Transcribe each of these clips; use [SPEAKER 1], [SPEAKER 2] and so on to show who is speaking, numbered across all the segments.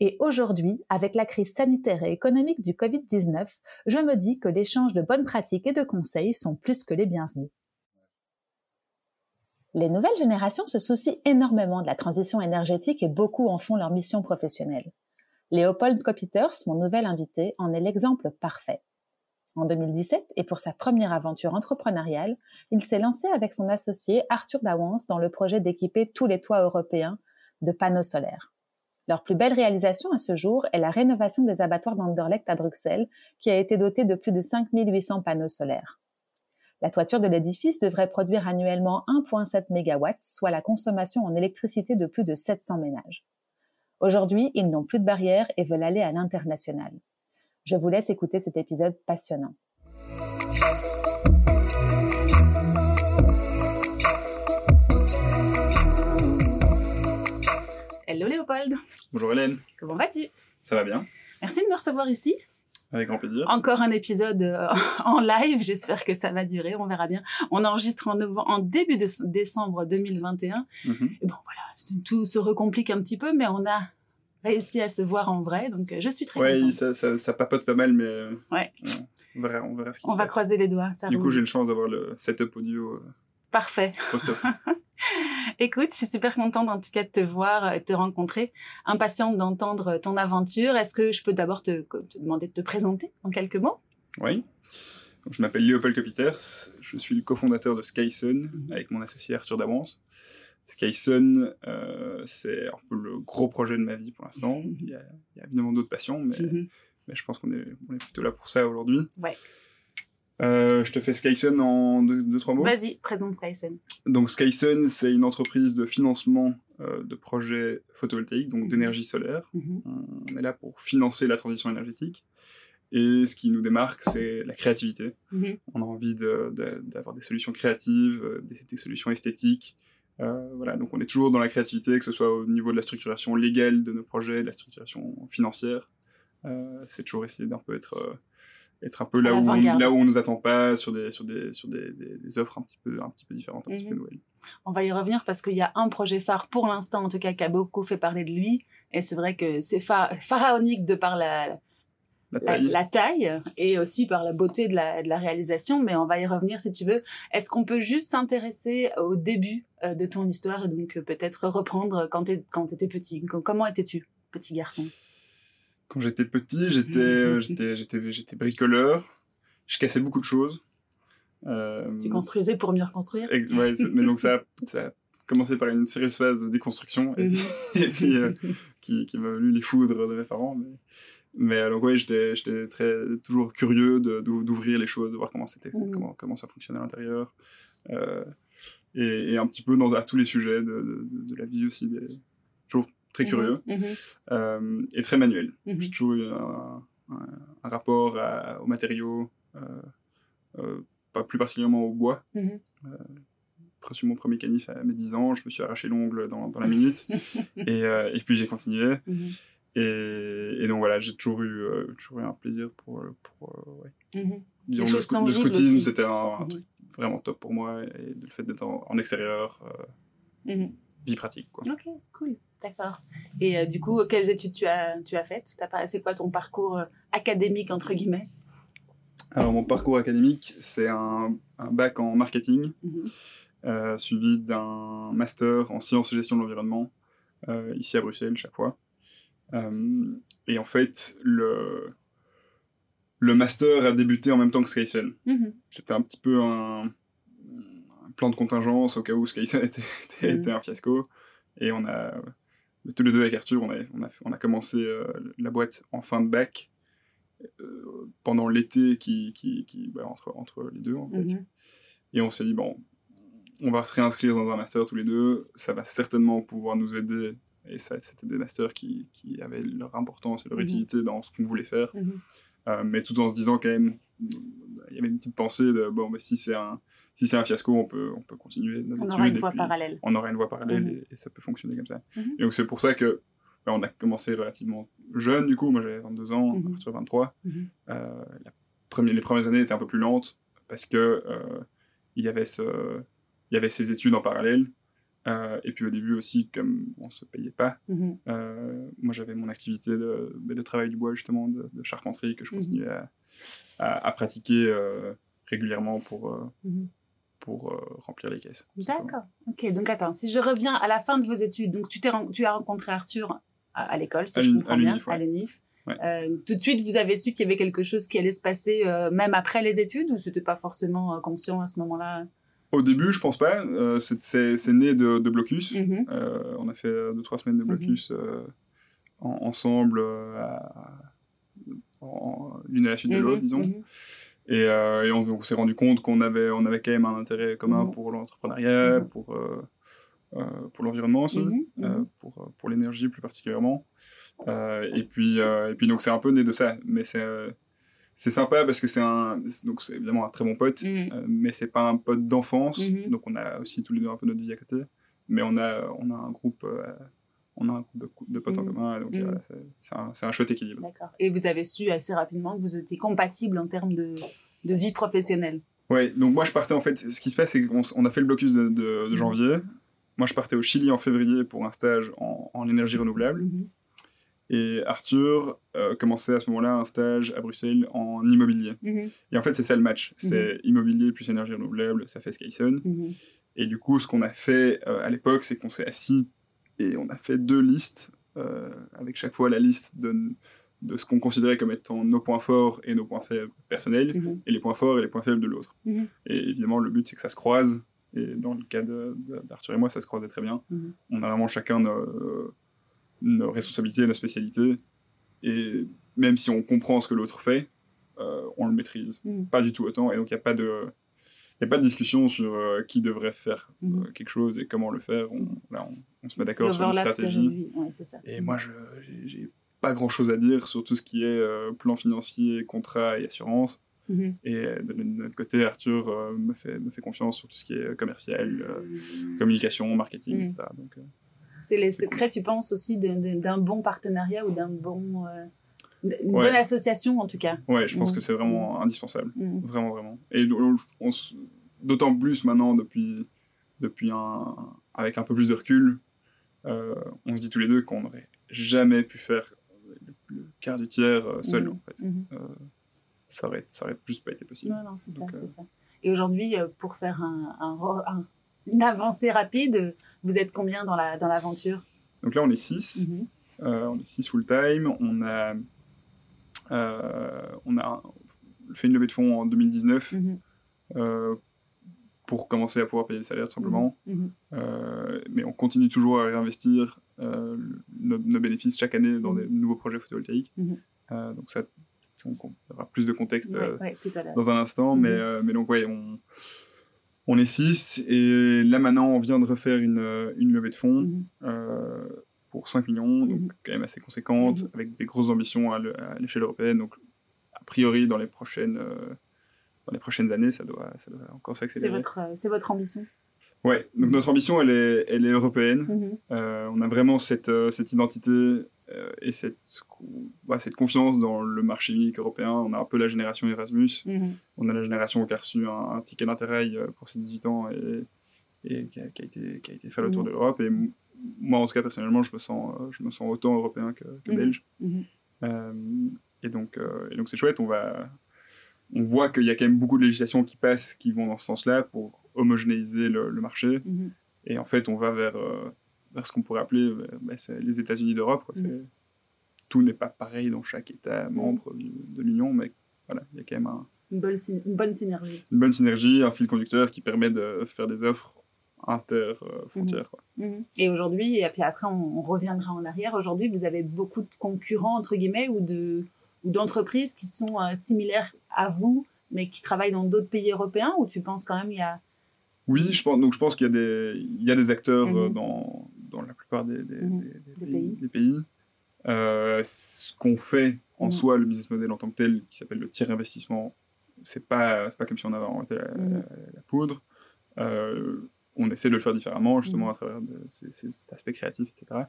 [SPEAKER 1] Et aujourd'hui, avec la crise sanitaire et économique du Covid-19, je me dis que l'échange de bonnes pratiques et de conseils sont plus que les bienvenus. Les nouvelles générations se soucient énormément de la transition énergétique et beaucoup en font leur mission professionnelle. Léopold Kopiters, mon nouvel invité, en est l'exemple parfait. En 2017, et pour sa première aventure entrepreneuriale, il s'est lancé avec son associé Arthur Dawans dans le projet d'équiper tous les toits européens de panneaux solaires. Leur plus belle réalisation à ce jour est la rénovation des abattoirs d'Anderlecht à Bruxelles, qui a été doté de plus de 5800 panneaux solaires. La toiture de l'édifice devrait produire annuellement 1,7 MW, soit la consommation en électricité de plus de 700 ménages. Aujourd'hui, ils n'ont plus de barrières et veulent aller à l'international. Je vous laisse écouter cet épisode passionnant. Hello Léopold.
[SPEAKER 2] Bonjour Hélène.
[SPEAKER 1] Comment vas-tu?
[SPEAKER 2] Ça va bien.
[SPEAKER 1] Merci de me recevoir ici.
[SPEAKER 2] Avec grand plaisir.
[SPEAKER 1] Encore un épisode euh, en live, j'espère que ça va durer, on verra bien. On enregistre en, en début de décembre 2021. Mhm. Et bon voilà, tout se recomplique un petit peu, mais on a réussi à se voir en vrai, donc euh, je suis très
[SPEAKER 2] Oui, ça, ça, ça, papote pas mal, mais euh,
[SPEAKER 1] ouais.
[SPEAKER 2] on, verra, on verra ce qui
[SPEAKER 1] On va croiser les doigts, ça
[SPEAKER 2] Du coup, j'ai une chance d'avoir le setup audio.
[SPEAKER 1] Parfait. Écoute, je suis super contente en tout cas de te voir, de te rencontrer, impatiente d'entendre ton aventure. Est-ce que je peux d'abord te, demander de te présenter en quelques mots?
[SPEAKER 2] Oui. je m'appelle Léopold Copiters, je suis le cofondateur de Skysun mhm. avec mon associé Arthur Davance. Skysun, euh, c'est un peu le gros projet de ma vie pour l'instant. Mhm. il, y a, évidemment d'autres passions, mais, mhm. mais, je pense qu'on est, on est plutôt là pour ça aujourd'hui.
[SPEAKER 1] Ouais.
[SPEAKER 2] Euh, je te fais Skysun en deux, trois mots?
[SPEAKER 1] Vas-y, présente Skysun.
[SPEAKER 2] Donc Skysun, c'est une entreprise de financement euh, de projets photovoltaïques, donc mhm. d'énergie solaire. Mhm. On est là pour financer la transition énergétique. Et ce qui nous démarque, c'est la créativité. Mhm. On a envie d'avoir des solutions créatives, euh, des, solutions esthétiques. voilà, donc on est toujours dans la créativité, que ce soit au niveau de la structuration légale de nos projets, de la structuration financière. c'est toujours essayer d'un peu être être un peu là où, on, là où on nous attend pas sur des sur des sur des, des, offres un petit peu un petit peu différentes un petit peu mhm. nouvelles.
[SPEAKER 1] On va y revenir parce qu'il y a un projet phare pour l'instant en tout cas qui a beaucoup fait parler de lui et c'est vrai que c'est pharaonique de par la la taille. et aussi par la beauté de la, de la réalisation, mais on va y revenir si tu veux. Est-ce qu'on peut juste s'intéresser au début euh, de ton histoire et donc euh, peut-être reprendre quand tu étais petit? Comment étais-tu, petit garçon?
[SPEAKER 2] Quand j'étais petit, j'étais, euh, j'étais, j'étais, j'étais bricoleur. Je cassais beaucoup de choses.
[SPEAKER 1] Euh... Tu construisais pour mieux reconstruire.
[SPEAKER 2] Ouais, mais donc ça, ça a commencé par une sérieuse phase de déconstruction et, mhm. puis euh, qui, qui m'a valu les foudres de mes parents. Mais, mais euh, donc ouais, j'étais, j'étais très toujours curieux de, d'ouvrir les choses, de voir comment c'était, mhm. comment, comment ça fonctionnait à l'intérieur. Euh, et, et, un petit peu dans, à tous les sujets de, de, de la vie aussi. Des, très mhm, curieux mhm. Euh, et très manuel. Mhm. J'ai toujours eu un, rapport aux matériaux, euh, euh, pas plus particulièrement au bois. J'ai reçu mon premier canif à mes 10 ans, je me suis arraché l'ongle dans, dans, la minute et, et, puis j'ai continué. Et, et, donc voilà, j'ai toujours eu, toujours eu un plaisir pour, pour ouais.
[SPEAKER 1] le,
[SPEAKER 2] scoutisme, c'était un, truc vraiment top pour moi et le fait d'être en, en, extérieur, vie pratique. Quoi.
[SPEAKER 1] Ok, cool. D'accord. Et euh, du coup, quelles études tu as, tu as faites? C'est quoi ton parcours euh, académique, entre guillemets?
[SPEAKER 2] Alors, mon parcours académique, c'est un, un, bac en marketing, mhm. euh, suivi d'un master en sciences et gestion de l'environnement, ici à Bruxelles, chaque fois. et en fait, le, le master a débuté en même temps que Skycell. Mhm. C'était un petit peu un, plan de contingence au cas où Skycell était, était, mhm. était un fiasco. Et on a tous les deux avec Arthur, on a, on a, on a commencé euh, la boîte en fin de bac euh, pendant l'été qui, qui, qui bah, entre, entre les deux en fait. Mhm. Et on s'est dit, bon, on va se réinscrire dans un master tous les deux, ça va certainement pouvoir nous aider et ça, c'était des masters qui, qui, avaient leur importance et leur mhm. utilité dans ce qu'on voulait faire. Mhm. mais tout en se disant quand même, il y avait une petite pensée de bon, mais si c'est un, si c'est un fiasco, on peut, on peut continuer.
[SPEAKER 1] on aura une voie parallèle.
[SPEAKER 2] On aura une voie parallèle et, ça peut fonctionner comme ça. Et donc c'est pour ça que ben, on a commencé relativement jeune, du coup. Moi, j'avais 22 ans, mm -hmm. 23. Euh, les premières années étaient un peu plus lentes parce que euh, il, y avait ce, il y avait ces études en parallèle. Euh, et puis au début aussi, comme on ne se payait pas, mhm. moi j'avais mon activité de, de, travail du bois, justement, de, charpenterie, que je mhm. continuais à, à, pratiquer régulièrement pour, mhm. Pour remplir les caisses.
[SPEAKER 1] D'accord. Ok, donc attends, si je reviens à la fin de vos études, donc tu, tu as rencontré Arthur à, l'école, si je comprends bien, à l'UNIF. Euh, tout de suite, vous avez su qu'il y avait quelque chose qui allait se passer euh, même après les études ou c'était pas forcément euh, conscient à ce moment-là?
[SPEAKER 2] Au début, je pense pas. c'est né de, Blocus. Mhm. on a fait deux trois semaines de mhm. Blocus ensemble, l'une à la suite de mhm. l'autre, disons. Et, on, s'est rendu compte qu'on avait, on avait quand même un intérêt commun pour l'entrepreneuriat, pour euh, pour l'environnement aussi, mhm, euh, mhm. pour, pour l'énergie plus particulièrement. Euh, et, puis, et puis, donc, c'est un peu né de ça. Mais c'est c'est sympa parce que c'est un donc c'est évidemment un très bon pote mhm. mais c'est pas un pote d'enfance donc on a aussi tous les deux un peu notre vie à côté mais on a on a un groupe on a un groupe de, potes en commun donc c'est un, un, chouette équilibre
[SPEAKER 1] d'accord et vous avez su assez rapidement que vous étiez compatibles en termes de, de vie professionnelle
[SPEAKER 2] ouais donc moi je partais en fait ce qui se passe c'est qu'on a fait le blocus de, de janvier moi, je partais au Chili en février pour un stage en, énergie renouvelable. Mhm. Et Arthur euh, commençait à ce moment-là un stage à Bruxelles en immobilier. Mhm. Et en fait, c'est ça le match. C'est mhm. immobilier plus énergie renouvelable, ça fait Skyson. Et du coup, ce qu'on a fait euh, à l'époque, c'est qu'on s'est assis et on a fait deux listes, euh, avec chaque fois la liste de, de ce qu'on considérait comme étant nos points forts et nos points faibles personnels, et les points forts et les points faibles de l'autre. Et évidemment, le but, c'est que ça se croise et dans le cas d'Arthur et moi, ça se croisait très bien. Mhm. On a vraiment chacun nos, nos, responsabilités, nos spécialités. Et même si on comprend ce que l'autre fait, euh, on le maîtrise mhm. pas du tout autant. Et donc, il n'y a pas de. Il a pas de discussion sur euh, qui devrait faire euh, mhm. quelque chose et comment le faire. On, là, on, se met d'accord sur une stratégie. Et moi, je j'ai pas grand chose à dire sur tout ce qui est plan financier, contrat et assurance. Mhm. Et euh, de, notre côté, Arthur euh, me, fait, me fait confiance sur tout ce qui est commercial, euh, communication, marketing, mhm. etc. Donc,
[SPEAKER 1] c'est les secrets, tu penses, aussi d'un bon partenariat ou d'un bon. Une bonne association, en tout cas.
[SPEAKER 2] Ouais, je pense mhm. que c'est vraiment indispensable. Vraiment, vraiment. Et d'autant plus maintenant, depuis, depuis un, avec un peu plus de recul, on se dit tous les deux qu'on n'aurait jamais pu faire le, quart du tiers seul, en fait ça aurait, ça aurait juste pas été possible.
[SPEAKER 1] Non, non, c'est ça, c'est euh, ça. Et aujourd'hui, euh, pour faire un, un, une avancée rapide, vous êtes combien dans l'aventure la,
[SPEAKER 2] dans Donc là, on est 6. Mhm. Euh, on est 6 full-time. On a, on a fait une levée de fonds en 2019 mhm. pour commencer à pouvoir payer les salaires, simplement. Mhm. mais on continue toujours à réinvestir nos, nos, bénéfices chaque année dans des nouveaux projets photovoltaïques. donc ça, on aura plus de contexte euh, dans un instant. mais, mhm. euh, mais donc, ouais, on, on est 6 et là maintenant, on vient de refaire une, euh, une levée de fonds. Mhm. Pour 5 millions, donc mhm. quand même assez conséquente, avec des grosses ambitions à l'échelle européenne. Donc, a priori, dans les prochaines, dans les prochaines années, ça doit, ça doit encore s'accélérer.
[SPEAKER 1] C'est votre, votre ambition
[SPEAKER 2] Ouais, donc notre ambition, elle est, elle est européenne. on a vraiment cette, cette identité euh, et cette, bah, cette confiance dans le marché unique européen. On a un peu la génération Erasmus, on a la génération qui a reçu un, ticket d'intérêt euh, pour ses 18 ans et, et qui, a, été, qui a été faire le tour de l'Europe. Et moi, en tout cas, personnellement, je me sens, euh, je me sens autant européen que, que mhm. belge. et donc, et donc c'est chouette. On va, on voit qu'il y a quand même beaucoup de législations qui passent, qui vont dans ce sens-là pour homogénéiser le, marché. Et en fait, on va vers, vers ce qu'on pourrait appeler euh, bah, les États-Unis d'Europe. Tout n'est pas pareil dans chaque État membre de l'Union, mais voilà, il y a quand même
[SPEAKER 1] une, bonne bonne synergie.
[SPEAKER 2] Une bonne synergie, un fil conducteur qui permet de faire des offres inter-frontières.
[SPEAKER 1] Mm. Et aujourd'hui, et puis après on, reviendra en arrière, aujourd'hui vous avez beaucoup de concurrents, entre guillemets, ou de ou d'entreprises qui sont euh, similaires à vous, mais qui travaillent dans d'autres pays européens, ou tu penses quand même il y a
[SPEAKER 2] oui, je pense, donc je pense qu'il y a des, il y a des acteurs euh, mhm. dans, dans la plupart des, des, mhm. des, pays. Euh, ce qu'on fait en soi, le business model en tant que tel, qui s'appelle le tiers investissement, c'est pas, pas comme si on avait inventé la, poudre. Euh, on essaie de le faire différemment, justement, à travers cet aspect créatif, etc.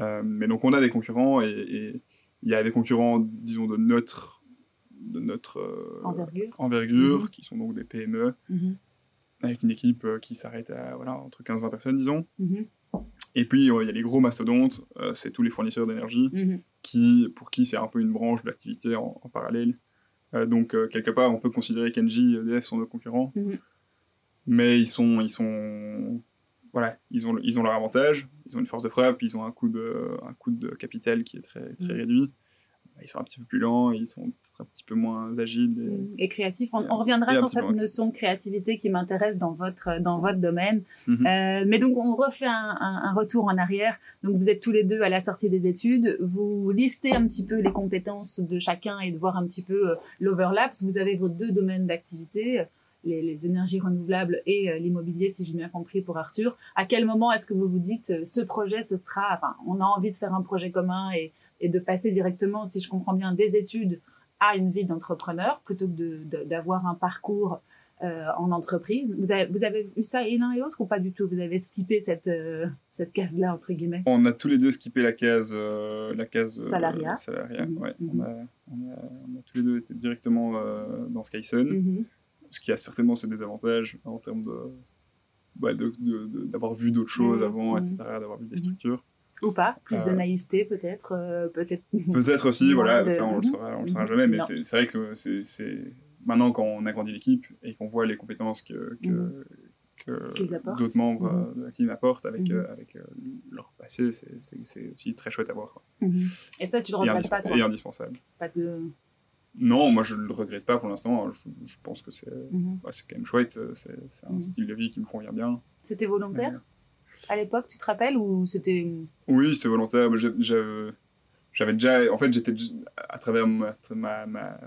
[SPEAKER 2] Euh, mais donc, on a des concurrents et il y a des concurrents, disons, de notre, de notre
[SPEAKER 1] envergure,
[SPEAKER 2] envergure qui sont donc des PME avec une équipe euh, qui s'arrête à voilà, entre 15-20 personnes, disons. Et puis, il y a les gros mastodontes, euh, c'est tous les fournisseurs d'énergie, qui, pour qui c'est un peu une branche d'activité en, en, parallèle. Euh, donc, quelque part, on peut considérer qu'Engie et EDF sont nos concurrents. Mais ils sont, ils sont, voilà, ils ont, ils ont leur avantage, ils ont une force de frappe, ils ont un coût de, un coût de capital qui est très, très réduit. Bah, ils sont un petit peu plus lents, ils sont peut-être un petit peu moins agiles.
[SPEAKER 1] Et, mm. créatifs. On, reviendra sur cette notion de créativité qui m'intéresse dans votre, dans votre domaine. Mhm. euh, mais donc, on refait un, un, retour en arrière. Donc, vous êtes tous les deux à la sortie des études. Vous listez un petit peu les compétences de chacun et de voir un petit peu euh, l'overlap. Vous avez vos deux domaines d'activité les, énergies renouvelables et euh, l'immobilier, si j'ai bien compris pour Arthur. À quel moment est-ce que vous vous dites euh, ce projet, ce sera, enfin, on a envie de faire un projet commun et, et de passer directement, si je comprends bien, des études à une vie d'entrepreneur plutôt que d'avoir un parcours euh, en entreprise? Vous avez, vous avez eu ça et l'un et l'autre ou pas du tout? Vous avez skippé cette, cette case-là, entre guillemets?
[SPEAKER 2] On a tous les deux skippé la case, la case
[SPEAKER 1] salariat.
[SPEAKER 2] Mhm. ouais. Mhm. on, a, on, a, on, a, tous les deux été directement dans Skyson. Mhm ce qui a certainement ses désavantages en termes de bah, d'avoir vu d'autres choses mmh, avant, mmh. etc., d'avoir vu des mmh. structures.
[SPEAKER 1] Ou pas, plus de euh, naïveté peut-être, euh, peut-être.
[SPEAKER 2] Peut-être aussi, voilà, ça on le saura, on le saura jamais, mais c'est vrai que c'est maintenant quand on a grandi l'équipe et qu'on voit les compétences que, que, que d'autres membres de la team apportent avec, euh, avec leur passé, c'est aussi très chouette à voir. Quoi.
[SPEAKER 1] Et ça, tu le regrettes pas, toi
[SPEAKER 2] Et indispensable.
[SPEAKER 1] Pas de
[SPEAKER 2] non, moi je le regrette pas pour l'instant. Je, pense que c'est mhm. bah, quand même chouette. C'est un mhm. style de vie qui me convient bien.
[SPEAKER 1] C'était volontaire à l'époque, tu te rappelles ou c'était
[SPEAKER 2] Oui, c'était volontaire. J'avais déjà, en fait, j'étais à travers ma, ma,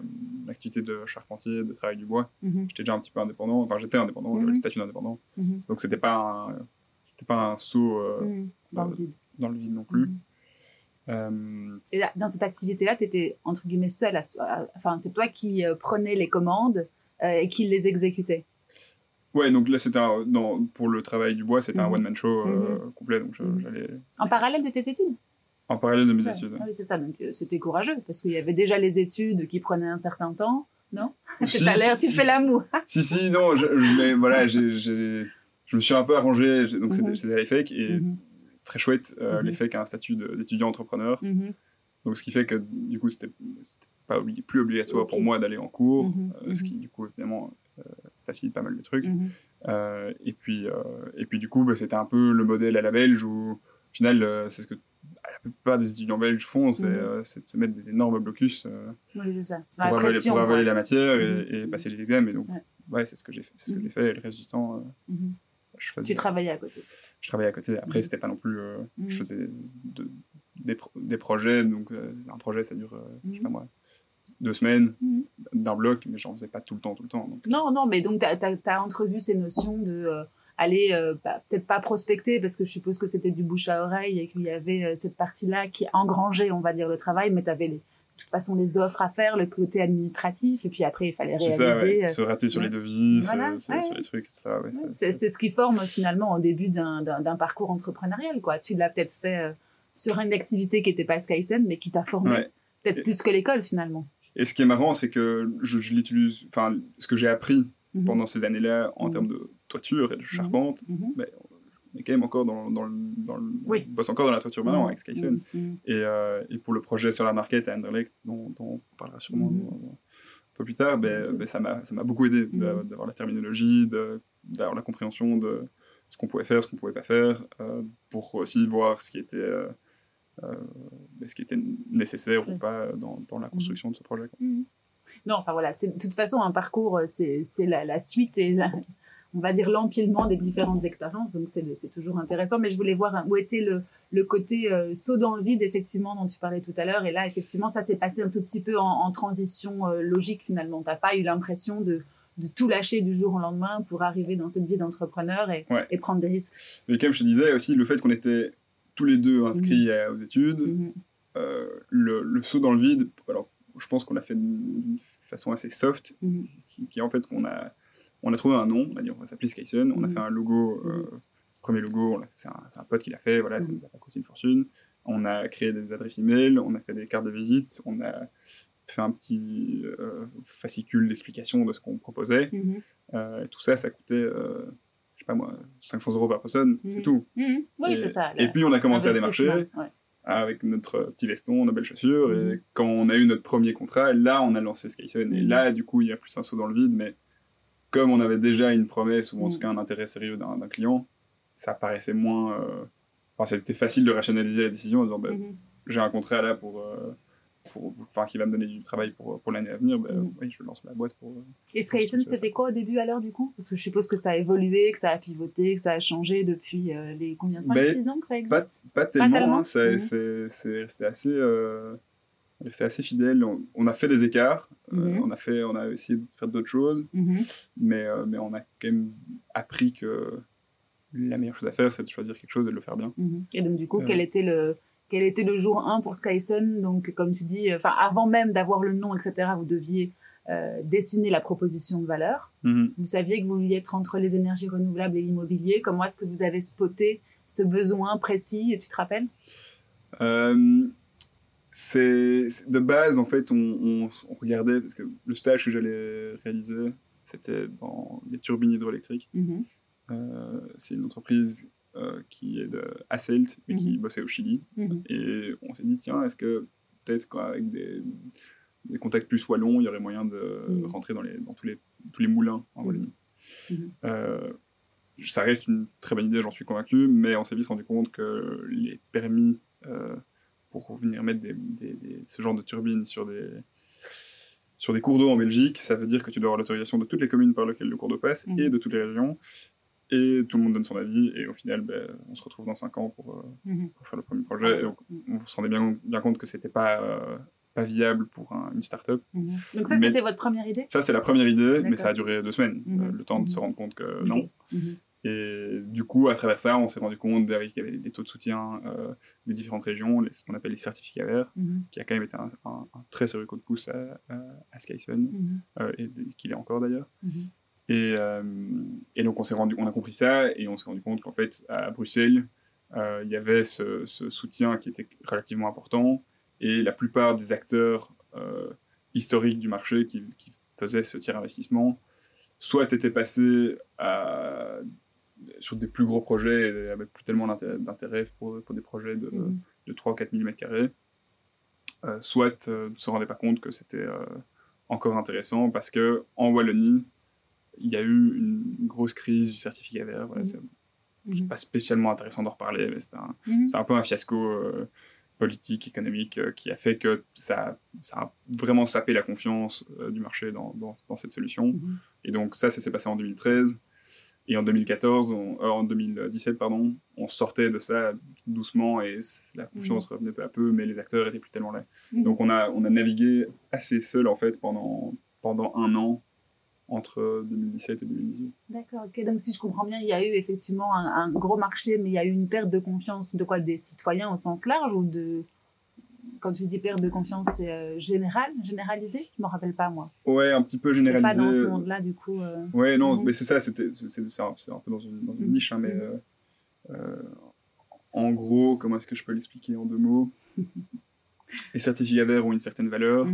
[SPEAKER 2] activité de charpentier, de travail du bois, mhm. j'étais déjà un petit peu indépendant. Enfin, j'étais indépendant, j'avais le statut d'indépendant. Donc c'était pas c'était pas un saut euh,
[SPEAKER 1] dans, le vide.
[SPEAKER 2] dans le vide non plus.
[SPEAKER 1] Euh, et là, dans cette activité-là, tu étais entre guillemets seul. enfin, c'est toi qui euh, prenais les commandes euh, et qui les exécutais.
[SPEAKER 2] Ouais, donc là, c'était pour le travail du bois, c'était un mhm. one-man show mhm. complet. Donc mhm.
[SPEAKER 1] En parallèle de tes études?
[SPEAKER 2] En parallèle de mes études.
[SPEAKER 1] Ah oui, c'est ça. Donc c'était courageux parce qu'il y avait déjà les études qui prenaient un certain temps, non? Si, T'as l'air, tu fais l'amour.
[SPEAKER 2] si, si, non, je, mais voilà, je me suis un peu arrangé. Donc c'était à l'EFEC et très chouette euh, mhm. l'effet qu'a un statut d'étudiant entrepreneur. Mhm. Donc, ce qui fait que du coup, c'était pas plus obligatoire pour moi d'aller en cours, mhm. euh, ce qui du coup, évidemment, euh, facilite pas mal de trucs. et, puis, et puis, du coup, bah, c'était un peu le modèle à la belge où, au final, c'est ce que la plupart des étudiants belges font, c'est de se mettre des énormes blocus
[SPEAKER 1] oui, ça.
[SPEAKER 2] pour, avaler, pour avaler la matière et, passer les examens. Et donc, ouais, c'est ce que j'ai fait. C'est ce que j'ai fait. Et le reste du temps,
[SPEAKER 1] tu travaillais à côté
[SPEAKER 2] Je travaillais à côté. Après, mhm. c'était pas non plus. Euh, je mhm. faisais des, des, projets. Donc, euh, un projet, ça dure, euh, je sais pas mhm. moi, deux semaines d'un bloc, mais j'en faisais pas tout le temps, tout le temps.
[SPEAKER 1] Non, non, mais donc, tu as, entrevu ces notions de. aller bah, peut-être pas prospecter parce que je suppose que c'était du bouche à oreille et qu'il y avait cette partie-là qui engrangeait, on va dire, le travail, mais tu avais les, toute façon les offres à faire, le côté administratif, et puis après il fallait réaliser.
[SPEAKER 2] Ça, euh, Se rater sur les devis, sur les trucs, ça.
[SPEAKER 1] c'est ce qui forme finalement au début d'un parcours entrepreneurial, quoi. Tu l'as peut-être fait euh, sur une activité qui n'était pas Skysen, mais qui t'a formé peut-être plus que l'école finalement.
[SPEAKER 2] Et ce qui est marrant, c'est que je, l'utilise, enfin, ce que j'ai appris mhm. pendant ces années-là en mhm. termes de toiture et de charpente, mhm. ben, on est quand même encore dans, dans, dans le. Oui. On bosse encore dans la toiture maintenant avec Skyson. Mm, mm. Et, euh, et, pour le projet sur la market à Anderlecht, dont, on parlera sûrement mm. un peu plus tard, ben, ben, ça m'a beaucoup aidé d'avoir la terminologie, d'avoir la compréhension de ce qu'on pouvait faire, ce qu'on pouvait pas faire, euh, pour aussi voir ce qui était. Euh, ben, ce qui était nécessaire ou pas dans, dans la construction de ce projet.
[SPEAKER 1] Non, enfin voilà, de toute façon, un parcours, c'est la, la, suite et on va dire, l'empilement des différentes expériences. Donc, c'est toujours intéressant. Mais je voulais voir hein, où était le, le côté euh, saut dans le vide, effectivement, dont tu parlais tout à l'heure. Et là, effectivement, ça s'est passé un tout petit peu en, transition euh, logique, finalement. Tu n'as pas eu l'impression de, de tout lâcher du jour au lendemain pour arriver dans cette vie d'entrepreneur et, et, prendre des risques.
[SPEAKER 2] Mais comme je te disais aussi, le fait qu'on était tous les deux inscrits mmh. aux études, mmh. euh, le, le, saut dans le vide, alors je pense qu'on l'a fait d'une façon assez soft, mmh. qui, en fait qu'on a, on a trouvé un nom, on a dit on va s'appeler Skyson, on a fait un logo, euh, premier logo, c'est un, un, pote qui l'a fait, voilà, ça nous a pas coûté une fortune. On a créé des adresses email, on a fait des cartes de visite, on a fait un petit euh, fascicule d'explication de ce qu'on proposait. Mhm. Euh, tout ça, ça coûtait, euh, je sais pas moi, 500 euros par personne, c'est mhm. tout.
[SPEAKER 1] Mhm. Oui, c'est ça.
[SPEAKER 2] Et puis on a commencé à démarcher. Avec notre petit veston, nos belles chaussures, et quand on a eu notre premier contrat, là on a lancé Skyson, et là du coup il y a plus un saut dans le vide, mais comme on avait déjà une promesse ou en tout cas un intérêt sérieux d'un client, ça paraissait moins. Enfin, c'était facile de rationaliser la décision en disant bah, j'ai un contrat là pour pour, enfin, qui va me donner du travail pour, pour l'année à venir, ben, mm. oui, je lance ma boîte pour. Euh,
[SPEAKER 1] Et Skyson, c'était quoi au début alors du coup? Parce que je suppose que ça a évolué, que ça a pivoté, que ça a changé depuis euh, les combien? 5-6 ben, ans que ça existe?
[SPEAKER 2] Pas, tellement, hein, mm. c'est resté assez. Euh, resté assez fidèle. On, a fait des écarts, mm-hmm. on, a fait, on a essayé de faire d'autres choses, mm-hmm. mais, mais on a quand même appris que la meilleure chose à faire, c'est de choisir quelque chose et de le faire bien.
[SPEAKER 1] Mm-hmm. Et donc, du coup, quel était le, quel était le jour 1 pour Skyson? Donc, comme tu dis, enfin, avant même d'avoir le nom, etc., vous deviez euh, dessiner la proposition de valeur. Mhm. Vous saviez que vous vouliez être entre les énergies renouvelables et l'immobilier. Comment est-ce que vous avez spoté ce besoin précis? Tu te rappelles?
[SPEAKER 2] Euh, C'est de base, en fait, on, regardait, parce que le stage que j'allais réaliser, c'était dans les turbines hydroélectriques. Mhm. Euh, c'est une entreprise euh, qui est de Asselt, mais qui mhm. bossait au Chili. Mhm. Et on s'est dit, tiens, est-ce que peut-être qu'avec des, des, contacts plus wallons, il y aurait moyen de rentrer dans, les, dans tous, les, tous les moulins en Wallonie euh, Ça reste une très bonne idée, j'en suis convaincu, mais on s'est vite rendu compte que les permis euh, pour venir mettre des, des, ce genre de turbines sur des, sur des cours d'eau en Belgique, ça veut dire que tu dois avoir l'autorisation de toutes les communes par lesquelles le cours d'eau passe et de toutes les régions et tout le monde donne son avis, et au final, ben, on se retrouve dans 5 ans pour, euh, mhm. pour, faire le premier projet. Et donc, on se rendait bien, bien compte que c'était pas, euh, pas viable pour une start-up.
[SPEAKER 1] Mhm. Donc, ça, c'était votre première idée?
[SPEAKER 2] Ça, c'est la première idée, mais ça a duré deux semaines, mhm. euh, le temps de se rendre compte que non. Et du coup, à travers ça, on s'est rendu compte qu'il y avait des taux de soutien des différentes régions, ce qu'on appelle les certificats verts, qui a quand même été un, très sérieux coup de pouce à, à, Skyson, et qu'il est encore d'ailleurs. Et, euh, et, donc on rendu, on a compris ça et on s'est rendu compte qu'en fait à Bruxelles, euh, il y avait ce, soutien qui était relativement important et la plupart des acteurs euh, historiques du marché qui, faisaient ce tiers investissement, soit étaient passés à, sur des plus gros projets avec plus tellement d'intérêt pour, pour, des projets de, mmh. de 3 ou 4 mm, soit ne se rendaient pas compte que c'était encore intéressant parce que en Wallonie, il y a eu une grosse crise du certificat vert. Voilà, mmh. C'est mmh. pas spécialement intéressant d'en reparler, mais c'est un, mmh. un, peu un fiasco euh, politique, économique, euh, qui a fait que ça, ça a vraiment sapé la confiance euh, du marché dans, dans, cette solution. Et donc ça, ça s'est passé en 2013. Et en 2014, en 2017, pardon, on sortait de ça doucement et la confiance revenait peu à peu, mais les acteurs étaient plus tellement là. Donc on a, on a navigué assez seul en fait pendant, pendant un an entre 2017 et 2018.
[SPEAKER 1] D'accord, ok. Donc si je comprends bien, il y a eu effectivement un, gros marché, mais il y a eu une perte de confiance de quoi? Des citoyens au sens large ou de... Quand tu dis perte de confiance, c'est euh, général, généralisé? Je ne me rappelle pas, moi.
[SPEAKER 2] Ouais, un petit peu généralisé.
[SPEAKER 1] pas dans ce monde-là, du coup. Euh...
[SPEAKER 2] Ouais, non, mhm. mais c'est ça, c'était, c'est, un, un, peu dans une, dans une mhm. niche, hein, mais euh, euh, en gros, comment est-ce que je peux l'expliquer en deux mots? Les certificats verts ont une certaine valeur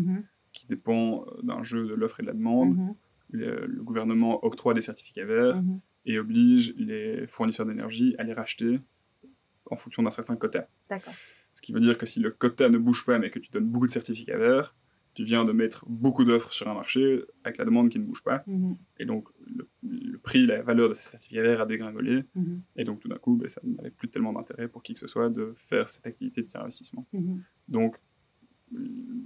[SPEAKER 2] qui dépend d'un jeu de l'offre et de la demande le, gouvernement octroie des certificats verts et oblige les fournisseurs d'énergie à les racheter en fonction d'un certain quota.
[SPEAKER 1] D'accord.
[SPEAKER 2] Ce qui veut dire que si le quota ne bouge pas mais que tu donnes beaucoup de certificats verts, tu viens de mettre beaucoup d'offres sur un marché avec la demande qui ne bouge pas. Mhm. Et donc, le, prix, la valeur de ces certificats verts a dégringolé. Mhm. Et donc, tout d'un coup, ben, ça n'avait plus tellement d'intérêt pour qui que ce soit de faire cette activité de tiers investissement. Donc,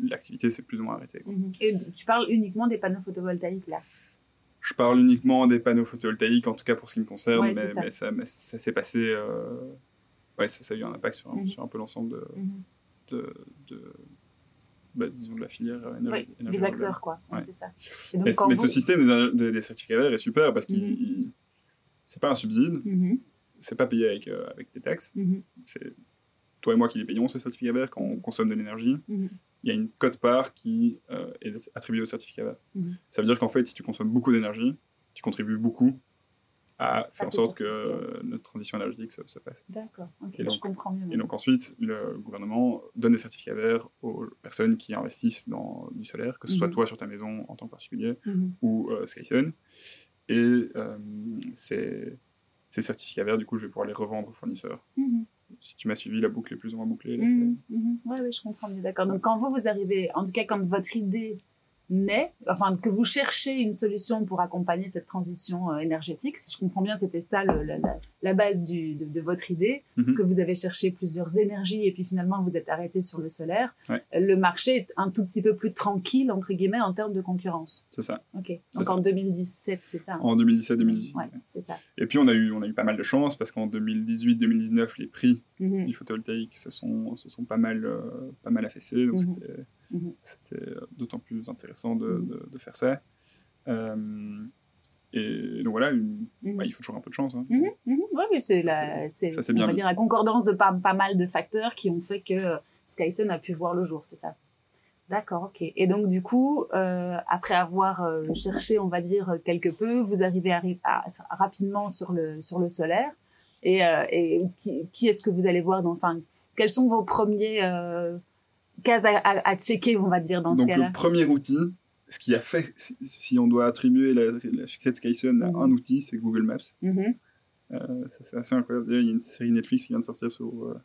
[SPEAKER 2] l'activité s'est plus ou moins arrêtée.
[SPEAKER 1] Mhm. Et tu parles uniquement des panneaux photovoltaïques là?
[SPEAKER 2] Je parle uniquement des panneaux photovoltaïques, en tout cas pour ce qui me concerne, mais, ça. ça, s'est passé. Euh, ouais, ça, a eu un impact sur, un, mhm. sur un peu l'ensemble de, mhm. de, bah, disons, de la filière
[SPEAKER 1] énergie. Oui, des acteurs, quoi. c'est ça.
[SPEAKER 2] mais, ce système des, certificats verts est super parce que mm c'est pas un subside, mm c'est pas payé avec, euh, avec des taxes. C'est toi et moi qui les payons, ces certificats verts, quand on consomme de l'énergie. Il y a une cote-part qui euh, est attribuée au certificat vert. Ça veut dire qu'en fait, si tu consommes beaucoup d'énergie, tu contribues beaucoup à faire en sorte que notre transition énergétique se, se fasse.
[SPEAKER 1] D'accord, je comprends mieux.
[SPEAKER 2] Et donc ensuite, le gouvernement donne des certificats verts aux personnes qui investissent dans du solaire, que ce soit toi sur ta maison en tant que particulier ou euh. Et euh, ces certificats verts, du coup, je vais pouvoir les revendre aux fournisseurs. Mhm. Si tu m'as suivi, la boucle est plus ou moins bouclée.
[SPEAKER 1] Mhm, mhm. Oui, je comprends mieux, d'accord. Donc, quand vous, vous arrivez, en tout cas, quand votre idée naît, enfin que vous cherchez une solution pour accompagner cette transition euh, énergétique. Si je comprends bien, c'était ça le, la, la, base du, de, de, votre idée, mm parce que vous avez cherché plusieurs énergies et puis finalement vous êtes arrêté sur le solaire. Le marché est un tout petit peu plus tranquille entre guillemets en termes de concurrence.
[SPEAKER 2] C'est ça.
[SPEAKER 1] Ok. Donc en 2017, c'est ça.
[SPEAKER 2] En 2017-2018.
[SPEAKER 1] Ouais, c'est ça.
[SPEAKER 2] Et puis on a eu on a eu pas mal de chance parce qu'en 2018-2019 les prix mhm. du photovoltaïque se sont se sont pas mal euh, pas mal affaissés. Donc mhm. C'était Mhm. C'était euh, d'autant plus intéressant de, mhm. de, de faire ça. Euh, et donc voilà, mhm. bah, il faut toujours un peu de chance. Hein.
[SPEAKER 1] Oui, c'est la, on va dire la concordance de pas, pas mal de facteurs qui ont fait que euh, Skyson a pu voir le jour, c'est ça. D'accord, ok. Et donc du coup, euh, après avoir cherché, on va dire quelque peu, vous arrivez à, rapidement sur le sur le solaire. Et, et qui, qui est-ce que vous allez voir dans, quels sont vos premiers case à, checker, on va dire, dans ce cas-là.
[SPEAKER 2] Le premier outil, ce qui a fait, si, on doit attribuer la, succès de Skyson à mhm. un outil, c'est Google Maps. Mhm. Euh, c'est assez incroyable. Il y a une série Netflix qui vient de sortir sur euh,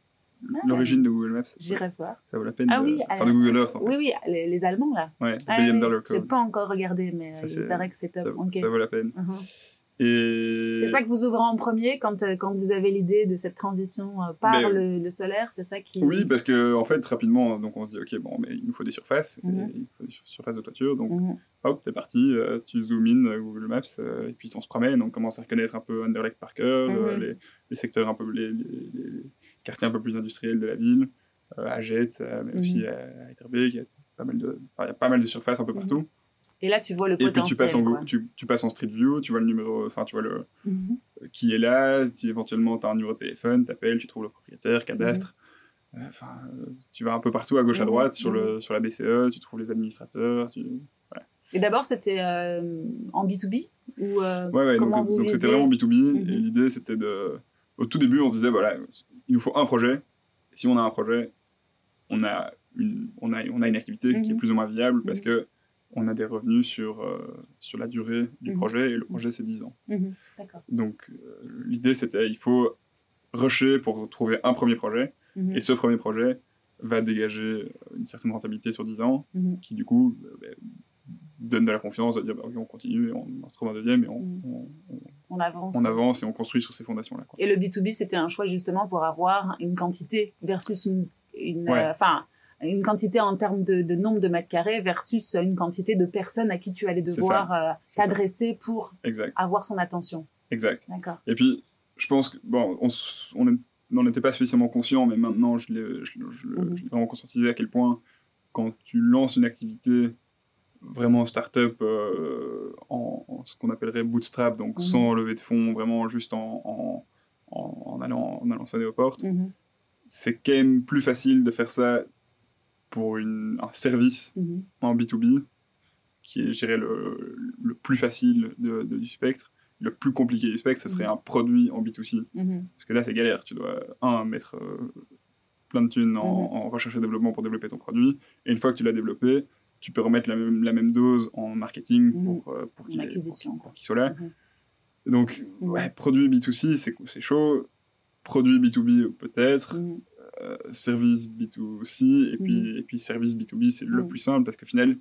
[SPEAKER 2] ah. l'origine de Google Maps.
[SPEAKER 1] J'irai voir.
[SPEAKER 2] Ça vaut la peine.
[SPEAKER 1] Ah oui,
[SPEAKER 2] enfin, de Google Earth. En
[SPEAKER 1] fait. Oui, oui, les, Allemands là.
[SPEAKER 2] Ouais, ah.
[SPEAKER 1] J'ai pas encore regardé, mais il paraît que c'est top.
[SPEAKER 2] Ça, vaut la peine.
[SPEAKER 1] C'est ça que vous ouvrez en premier quand, euh, quand vous avez l'idée de cette transition euh, par le, le, solaire, c'est ça qui...
[SPEAKER 2] Oui, parce que en fait, rapidement, donc on se dit, ok, bon, mais il nous faut des surfaces, mhm. il faut des surfaces de toiture, donc mhm. hop, t'es parti, euh, tu zoom in Google Maps, et puis on se promène, on commence à reconnaître un peu Underlake par cœur, mhm. les, les, secteurs un peu, les, les, quartiers un peu plus industriels de la ville, à Jette, mais aussi à Etterbeek, il y a pas mal de, il y a pas mal de surfaces un peu partout.
[SPEAKER 1] Et là, tu vois le potentiel. Et puis tu passes, en,
[SPEAKER 2] tu, tu, passes en Street View, tu vois le numéro, enfin, tu vois le, mhm. qui est là, tu, éventuellement, tu as un numéro de téléphone, tu appelles, tu trouves le propriétaire, cadastre. Mhm. Euh, enfin, tu vas un peu partout, à gauche, à mhm. droite, sur, le, sur la BCE, tu trouves les administrateurs. Tu...
[SPEAKER 1] Et d'abord, c'était euh, en B2B ou
[SPEAKER 2] euh, Ouais, ouais, donc c'était vraiment B2B. Et l'idée, c'était de. Au tout début, on se disait, voilà, il nous faut un projet. Et si on a un projet, on a une, on a, on a une activité qui est plus ou moins viable parce que on a des revenus sur, euh, sur la durée du mhm. projet, et le projet, c'est 10 ans.
[SPEAKER 1] Mhm.
[SPEAKER 2] Donc, euh, l'idée, c'était il faut rusher pour trouver un premier projet, mhm. et ce premier projet va dégager une certaine rentabilité sur 10 ans, qui, du coup, euh, bah, donne de la confiance à dire bah, on continue, et on en trouve un deuxième, et on,
[SPEAKER 1] on, avance.
[SPEAKER 2] on avance et on construit sur ces fondations-là.
[SPEAKER 1] Et le B2B, c'était un choix justement pour avoir une quantité versus une... une enfin, une quantité en termes de, de, nombre de mètres carrés versus une quantité de personnes à qui tu allais devoir euh, t'adresser pour avoir son attention.
[SPEAKER 2] Exact.
[SPEAKER 1] D'accord.
[SPEAKER 2] Et puis, je pense que, bon, on n'en était pas spécialement conscient, mais maintenant, je l'ai mhm. vraiment conscientisé à quel point, quand tu lances une activité vraiment start-up euh, en, ce qu'on appellerait bootstrap, donc mhm. sans lever de fonds, vraiment juste en, en, en allant, en allant sonner aux portes, mhm. c'est quand même plus facile de faire ça pour une, un service mhm. en B2B, qui est, je le, le plus facile de, du spectre. Le plus compliqué du spectre, ce serait mhm. un produit en B2C. Mhm. Parce que là, c'est galère. Tu dois, un, mettre euh, plein de thunes en, recherche et développement pour développer ton produit. Et une fois que tu l'as développé, tu peux remettre la même, la même dose en marketing pour, euh, pour qu'il soit là. Donc, ouais, produit B2C, c'est chaud. Produit B2B, peut-être. Euh, service B2C et puis, mhm. et puis service B2B, c'est le plus simple parce qu'au final,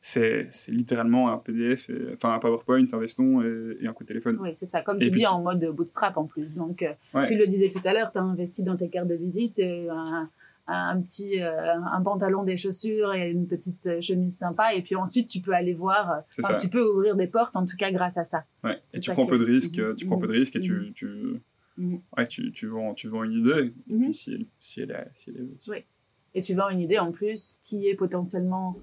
[SPEAKER 2] c'est littéralement un PDF, enfin un PowerPoint, un veston et, un coup de téléphone.
[SPEAKER 1] Oui, c'est ça. Comme tu dis, en mode bootstrap en plus. Donc, euh, tu le disais tout à l'heure, tu as investi dans tes cartes de visite, euh, un, un petit un pantalon, des chaussures et une petite chemise sympa. Et puis ensuite, tu peux aller voir, tu peux ouvrir des portes, en tout cas grâce à ça.
[SPEAKER 2] Ouais. Et tu prends, peu de risques, tu prends peu de risques et tu, mhm. Tu Mhm. Ouais, tu, tu, vends, tu vends une idée, et puis mhm. si elle, si elle, si elle est, oui.
[SPEAKER 1] et tu vends une idée en plus qui est potentiellement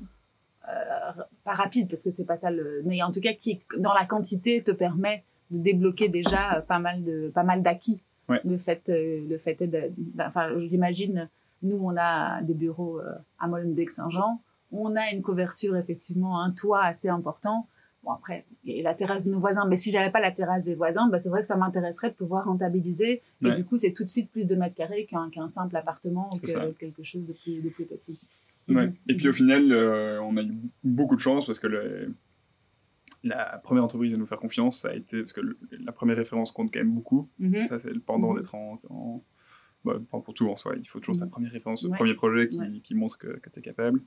[SPEAKER 1] euh, pas rapide parce que c'est pas ça le mais en tout cas qui dans la quantité te permet de débloquer déjà pas mal de pas mal d'acquis le fait euh, le fait de, enfin j'imagine nous on a des bureaux euh, à Molenbeek Saint-Jean on a une couverture effectivement un toit assez important bon après et la terrasse de nos voisins mais si j'avais pas la terrasse des voisins bah, c'est vrai que ça m'intéresserait de pouvoir rentabiliser et du coup c'est tout de suite plus de mètres carrés qu'un simple appartement ou que quelque chose de plus de plus petit
[SPEAKER 2] Ouais. Et puis au final, euh, on a eu beaucoup de chance parce que le, la première entreprise à nous faire confiance, ça a été parce que la première référence compte quand même beaucoup. Mm-hmm. Ça, c'est le pendant mm-hmm. d'être en. bah, pour tout en soi, il faut toujours sa première référence, le premier projet qui, qui montre que, que tu es capable.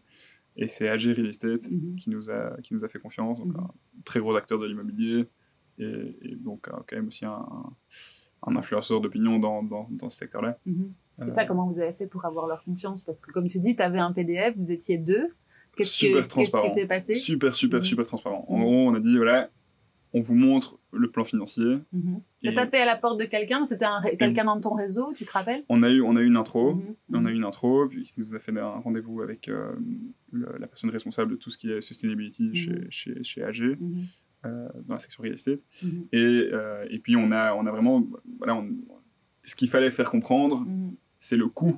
[SPEAKER 2] Et c'est AG Real Estate qui, nous a, qui nous a fait confiance, donc un très gros acteur de l'immobilier et, et, donc quand même aussi un, un influenceur d'opinion dans, dans, dans, ce secteur-là.
[SPEAKER 1] Et ça, comment vous avez fait pour avoir leur confiance? Parce que comme tu dis, tu avais un PDF, vous étiez deux. Qu'est-ce qui s'est passé?
[SPEAKER 2] Super, super, mhm. super transparent. En gros, on a dit, voilà, on vous montre le plan financier.
[SPEAKER 1] Mm Tu as tapé à la porte de quelqu'un C'était quelqu'un dans ton réseau, tu te rappelles?
[SPEAKER 2] On a, eu, on a eu une intro. Mhm. On a eu une intro, puis il nous a fait un rendez-vous avec euh, la personne responsable de tout ce qui est sustainability mhm. chez, chez, chez AG. Euh, dans la section real estate. Et, euh, et puis, on a, on a vraiment. Voilà, on, ce qu'il fallait faire comprendre, c'est le coût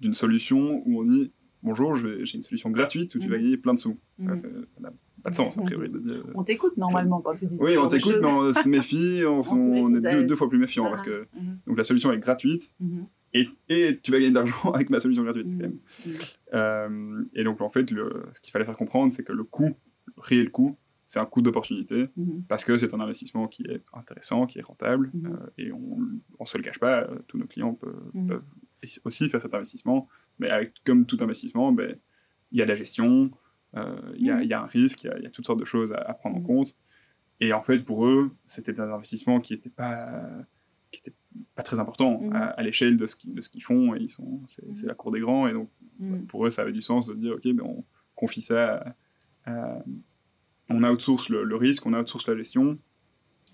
[SPEAKER 2] d'une solution où on dit bonjour, j'ai une solution gratuite où tu vas mm. gagner plein de sous. Ça mm. n'a pas de sens, a priori. De dire,
[SPEAKER 1] on t'écoute normalement quand tu dis ça.
[SPEAKER 2] Oui, on t'écoute, mais on se méfie, on, on, est deux, fois plus méfiant parce que mm-hmm. donc la solution est gratuite. Mm-hmm. Et, et, tu vas gagner de l'argent avec ma solution gratuite. Quand même. Mm-hmm. Euh, et donc, en fait, le, ce qu'il fallait faire comprendre, c'est que le coût, le réel coût, c'est un coût d'opportunité parce que c'est un investissement qui est intéressant, qui est rentable euh, et on ne se le cache pas, euh, tous nos clients peuvent aussi faire cet investissement. Mais avec, comme tout investissement, ben, il y a la gestion, euh, il y, a, y, a un risque, il y, a toutes sortes de choses à, prendre en mm. compte. Et en fait, pour eux, c'était un investissement qui n'était pas, qui était pas très important mm. à, l'échelle de ce qu'ils font. Et ils sont, c'est, mm. la cour des grands. Et donc, pour eux, ça avait du sens de dire, OK, ben, on confie ça on outsource le, le risque, on outsource la gestion,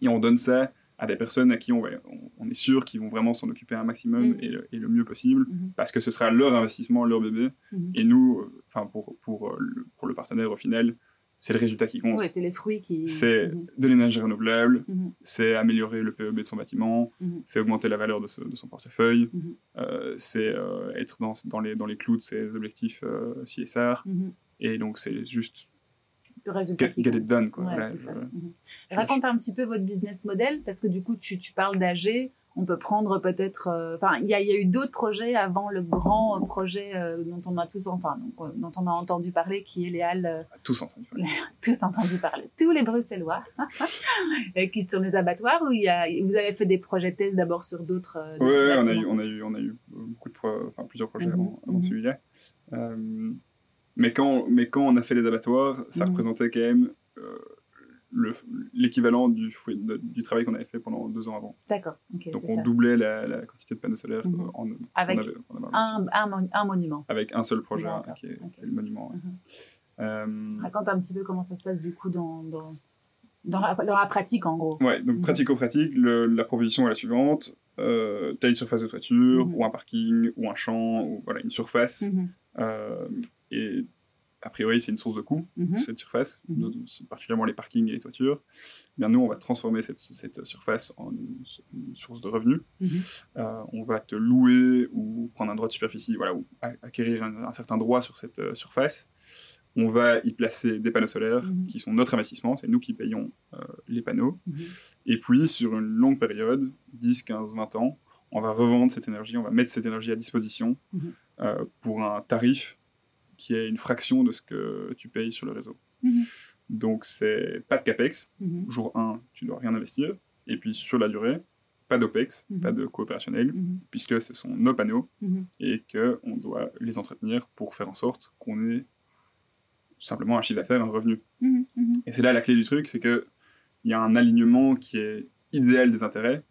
[SPEAKER 2] et on donne ça à des personnes à qui on, va, on, est sûr qu'ils vont vraiment s'en occuper un maximum mm. et, le, mieux possible, mm-hmm. parce que ce sera leur investissement, leur bébé. Mm-hmm. Et nous, euh, enfin pour, pour, euh, le, pour le partenaire au final, c'est le résultat qui compte.
[SPEAKER 1] C'est les fruits qui.
[SPEAKER 2] C'est mm-hmm. de l'énergie renouvelable, c'est améliorer le PEB de son bâtiment, c'est augmenter la valeur de, de son portefeuille, euh, c'est être dans, dans, les, dans les clous de ses objectifs CSR. Et donc, c'est juste
[SPEAKER 1] le résultat.
[SPEAKER 2] Get, it done, quoi.
[SPEAKER 1] Mhm. Raconte un petit peu votre business model, parce que du coup, tu, tu parles d'AG. On peut prendre peut-être. Euh, enfin, il y, a eu d'autres projets avant le grand projet euh, dont on a tous, enfin, euh, dont on a entendu parler, qui est les Halles.
[SPEAKER 2] tous entendu parler.
[SPEAKER 1] tous entendu parler. Tous les Bruxellois, qui sont les abattoirs. Où y a, vous avez fait des projets de thèse d'abord sur d'autres.
[SPEAKER 2] oui, on a eu, on a eu, on a eu beaucoup de, enfin, plusieurs projets mhm. avant, avant mhm. celui-là. Mais quand, mais quand on a fait les abattoirs, ça mhm. représentait quand même euh, l'équivalent du, du travail qu'on avait fait pendant deux ans avant.
[SPEAKER 1] D'accord.
[SPEAKER 2] Donc on doublait la, la, quantité de panneaux solaires mhm. en,
[SPEAKER 1] avec un, un, un, monument.
[SPEAKER 2] Avec un seul projet qui, est, le monument.
[SPEAKER 1] Mhm. Euh, Raconte un petit peu comment ça se passe du coup dans, dans, dans, la, dans la, pratique en gros.
[SPEAKER 2] Ouais, donc pratico-pratique, la proposition est la suivante. Euh, tu as une surface de toiture, ou un parking, ou un champ, ou voilà, une surface. Euh, et a priori, c'est une source de coût, mhm. cette surface, mhm. particulièrement les parkings et les toitures. Bien, nous, on va transformer cette, cette surface en une, source de revenus. Mhm. Euh, on va te louer ou prendre un droit de superficie, voilà, ou acquérir un, certain droit sur cette euh, surface. On va y placer des panneaux solaires qui sont notre investissement, c'est nous qui payons euh, les panneaux. Et puis, sur une longue période, 10, 15, 20 ans, on va revendre cette énergie, on va mettre cette énergie à disposition pour un tarif qui est une fraction de ce que tu payes sur le réseau. Mhm. Donc, c'est pas de capex. Mhm. Jour 1, tu dois rien investir. Et puis, sur la durée, pas d'opex, mhm. pas de coopérationnel, puisque ce sont nos panneaux et qu'on doit les entretenir pour faire en sorte qu'on ait simplement un chiffre d'affaires, un revenu. Et c'est là la clé du truc, c'est qu'il y a un alignement qui est idéal des intérêts,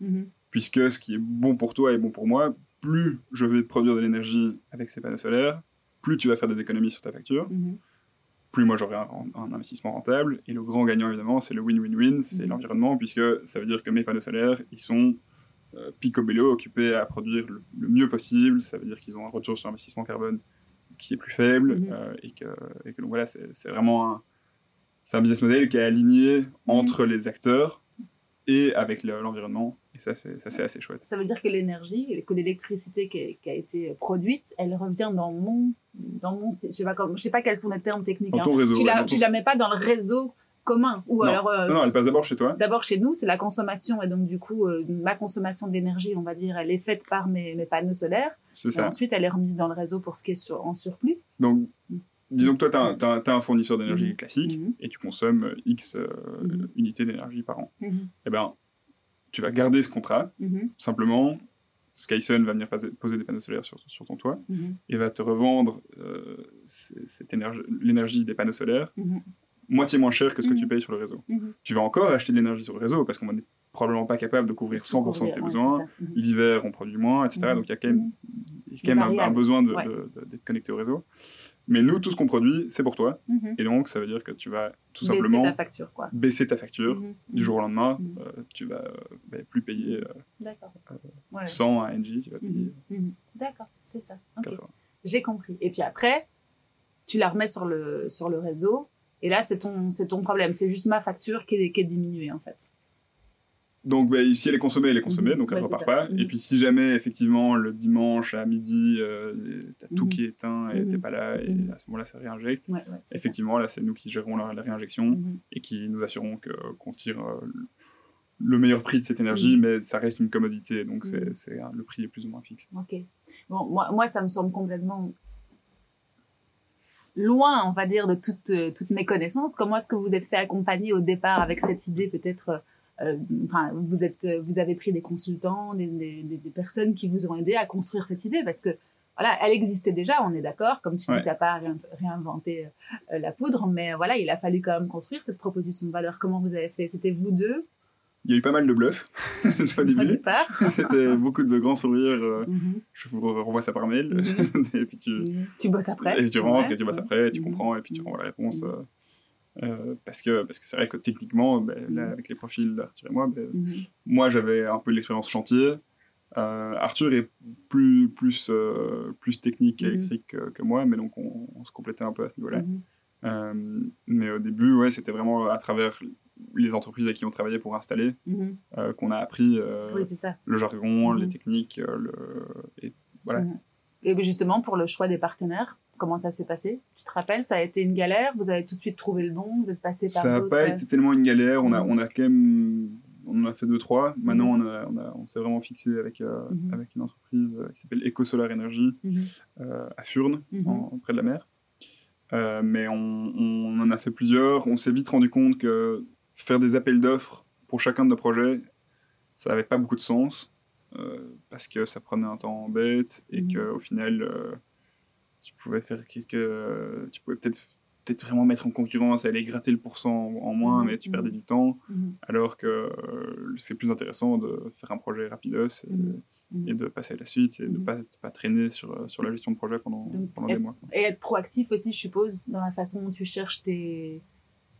[SPEAKER 2] puisque ce qui est bon pour toi est bon pour moi. Plus je vais produire de l'énergie avec ces panneaux solaires, plus tu vas faire des économies sur ta facture, mhm. plus moi j'aurai un, investissement rentable. Et le grand gagnant, évidemment, c'est le win-win-win, c'est mhm. l'environnement, puisque ça veut dire que mes panneaux solaires, ils sont euh, picobello, occupés à produire le, mieux possible. Ça veut dire qu'ils ont un retour sur investissement carbone qui est plus faible mhm. euh, et, que, et, que, donc voilà, c'est vraiment un, un business model qui est aligné entre les acteurs et avec l'environnement. et ça, c'est assez chouette.
[SPEAKER 1] Ça veut dire que l'énergie, que l'électricité qui, qui, a été produite, elle revient dans mon, dans mon, je sais pas je sais pas quels sont les termes techniques.
[SPEAKER 2] Hein. réseau.
[SPEAKER 1] Tu la, tu la mets pas dans le réseau commun ou
[SPEAKER 2] non.
[SPEAKER 1] alors
[SPEAKER 2] euh, non, elle passe d'abord chez toi
[SPEAKER 1] d'abord chez nous c'est la consommation et donc du coup euh, ma consommation d'énergie on va dire elle est faite par mes, mes panneaux solaires
[SPEAKER 2] c'est ça.
[SPEAKER 1] ensuite elle est remise dans le réseau pour ce qui est sur, en surplus
[SPEAKER 2] donc. Disons que toi tu as, un fournisseur d'énergie mm. classique mm. et tu consommes x euh, unités d'énergie par an eh ben tu vas garder ce contrat simplement Skysun va venir poser des panneaux solaires sur, sur ton toit et va te revendre énergie, l'énergie des panneaux solaires moitié moins cher que ce que tu mhm. payes sur le réseau. Mhm. Tu vas encore acheter de l'énergie sur le réseau parce qu'on n'est probablement pas capable de couvrir 100% de tes besoins. Mhm. L'hiver, on produit moins, etc. Donc il y a quand même, quand même un, besoin d'être connecté au réseau. Mais nous, tout ce qu'on produit, c'est pour toi. Et donc, ça veut dire que tu vas tout simplement
[SPEAKER 1] baisser ta facture, quoi.
[SPEAKER 2] Baisser ta facture du jour au lendemain. Euh, tu vas euh, plus payer euh, 100 à NG, tu vas payer.
[SPEAKER 1] D'accord, c'est ça. J'ai compris. Et puis après, tu la remets sur le, sur le réseau et là, c'est ton, ton problème. C'est juste ma facture qui est, qui est diminuée, en fait.
[SPEAKER 2] Donc, bah, si elle est consommée, elle est consommée, mhm. donc elle ne repart pas. Et mhm. puis, si jamais, effectivement, le dimanche à midi, euh, tu as tout mhm. qui est éteint et tu n'es pas là, et à ce moment-là, ça réinjecte. effectivement, là, c'est nous qui gérons la, réinjection et qui nous assurons qu'on tire euh, le meilleur prix de cette énergie, mais ça reste une commodité, donc c'est, le prix est plus ou moins fixe.
[SPEAKER 1] Ok. Bon, moi, moi, ça me semble complètement loin, on va dire, de toutes, euh, toutes mes connaissances. Comment est-ce que vous êtes fait accompagner au départ avec cette idée peut-être euh, enfin, vous êtes, vous avez pris des consultants, des, des, des, personnes qui vous ont aidé à construire cette idée parce que voilà, elle existait déjà, on est d'accord. Comme tu dis, tu n'as pas réinventé euh, la poudre, mais voilà, il a fallu quand même construire cette proposition de valeur. Comment vous avez fait? C'était vous deux?
[SPEAKER 2] Il y a eu pas mal de bluffs au début. C'était beaucoup de grands sourires. Euh, mhm. Je vous renvoie ça par mail.
[SPEAKER 1] Mhm. et puis tu... Mhm. tu bosses après.
[SPEAKER 2] Et tu rentres et tu bosses après, et tu comprends et puis tu renvoies la réponse. Euh, euh, parce que parce que c'est vrai que techniquement, ben, là, avec les profils d'Arthur et moi, ben, moi j'avais un peu l'expérience chantier. Arthur est plus plus plus technique et électrique que, moi, mais donc on, on, se complétait un peu à ce niveau-là. mais au début, ouais, c'était vraiment à travers les entreprises avec qui on travaillait pour installer, euh, qu'on a appris euh, le jargon, les techniques, euh, le... et voilà. Mhm.
[SPEAKER 1] Et justement, pour le choix des partenaires, comment ça s'est passé? Tu te rappelles, ça a été une galère? Vous avez tout de suite trouvé le bon? Vous êtes passé par
[SPEAKER 2] Ça n'a pas été tellement une galère. On a, on a quand même... On en a fait deux, trois. Maintenant, on, a, on, a, on s'est vraiment fixé avec, avec une entreprise qui s'appelle Eco Solar Energy à Furnes, près de la mer. mais on, on, en a fait plusieurs. On s'est vite rendu compte que faire des appels d'offres pour chacun de nos projets, ça n'avait pas beaucoup de sens euh, parce que ça prenait un temps bête et que mhm. qu'au final, euh, tu pouvais faire quelques. tu pouvais peut-être peut-être vraiment mettre en concurrence et aller gratter le pourcent en moins, mhm. mais tu perdais mhm. du temps, alors que euh, c'est plus intéressant de faire un projet rapidos et, de passer à la suite et de ne pas, pas traîner sur, sur la gestion de projet pendant, pendant des mois.
[SPEAKER 1] Et être proactif aussi, je suppose, dans la façon dont tu cherches tes,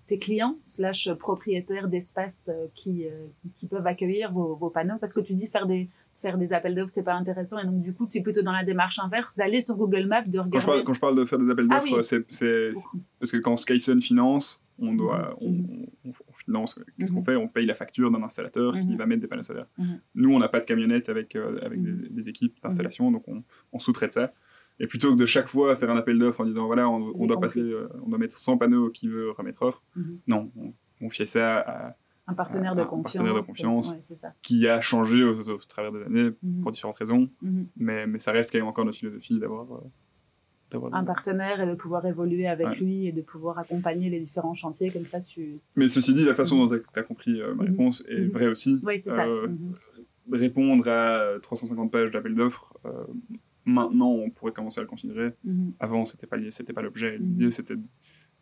[SPEAKER 1] tes clients slash propriétaires d'espaces euh, qui, euh, qui peuvent accueillir vos, vos, panneaux? Parce que tu dis faire des faire des appels d'offres c'est pas intéressant et donc du coup tu es plutôt dans la démarche inverse d'aller sur Google Maps de regarder
[SPEAKER 2] quand je parle, quand je parle de faire des appels ah d'offres c'est parce que quand Skysun finance on doit mhm. on, on, finance qu'est-ce qu'on mhm. fait? On paye la facture d'un installateur qui mhm. va mettre des panneaux solaires. Nous on n'a pas de camionnette avec euh, avec des, des, équipes d'installation donc on, on sous-traite ça et plutôt que de chaque fois faire un appel d'offres en disant voilà, on, doit passer, euh, on doit mettre 100 panneaux qui veut remettre offre, mhm. non, on confiait ça à
[SPEAKER 1] un partenaire de confiance, partenaire de confiance
[SPEAKER 2] qui a changé au, travers des années mhm. pour différentes raisons, mhm. mais, mais ça reste quand même encore notre philosophie d'avoir. Euh,
[SPEAKER 1] un partenaire et de pouvoir évoluer avec lui et de pouvoir accompagner les différents chantiers comme ça tu
[SPEAKER 2] mais ceci dit la façon dont tu as, compris euh, ma réponse est vraie aussi.
[SPEAKER 1] Oui c'est ça.
[SPEAKER 2] Répondre à 350 pages d'appel d'offres maintenant on pourrait commencer à le considérer. Mhm. Avant, c'était pas c'était pas l'objet. Mhm. L'idée, c'était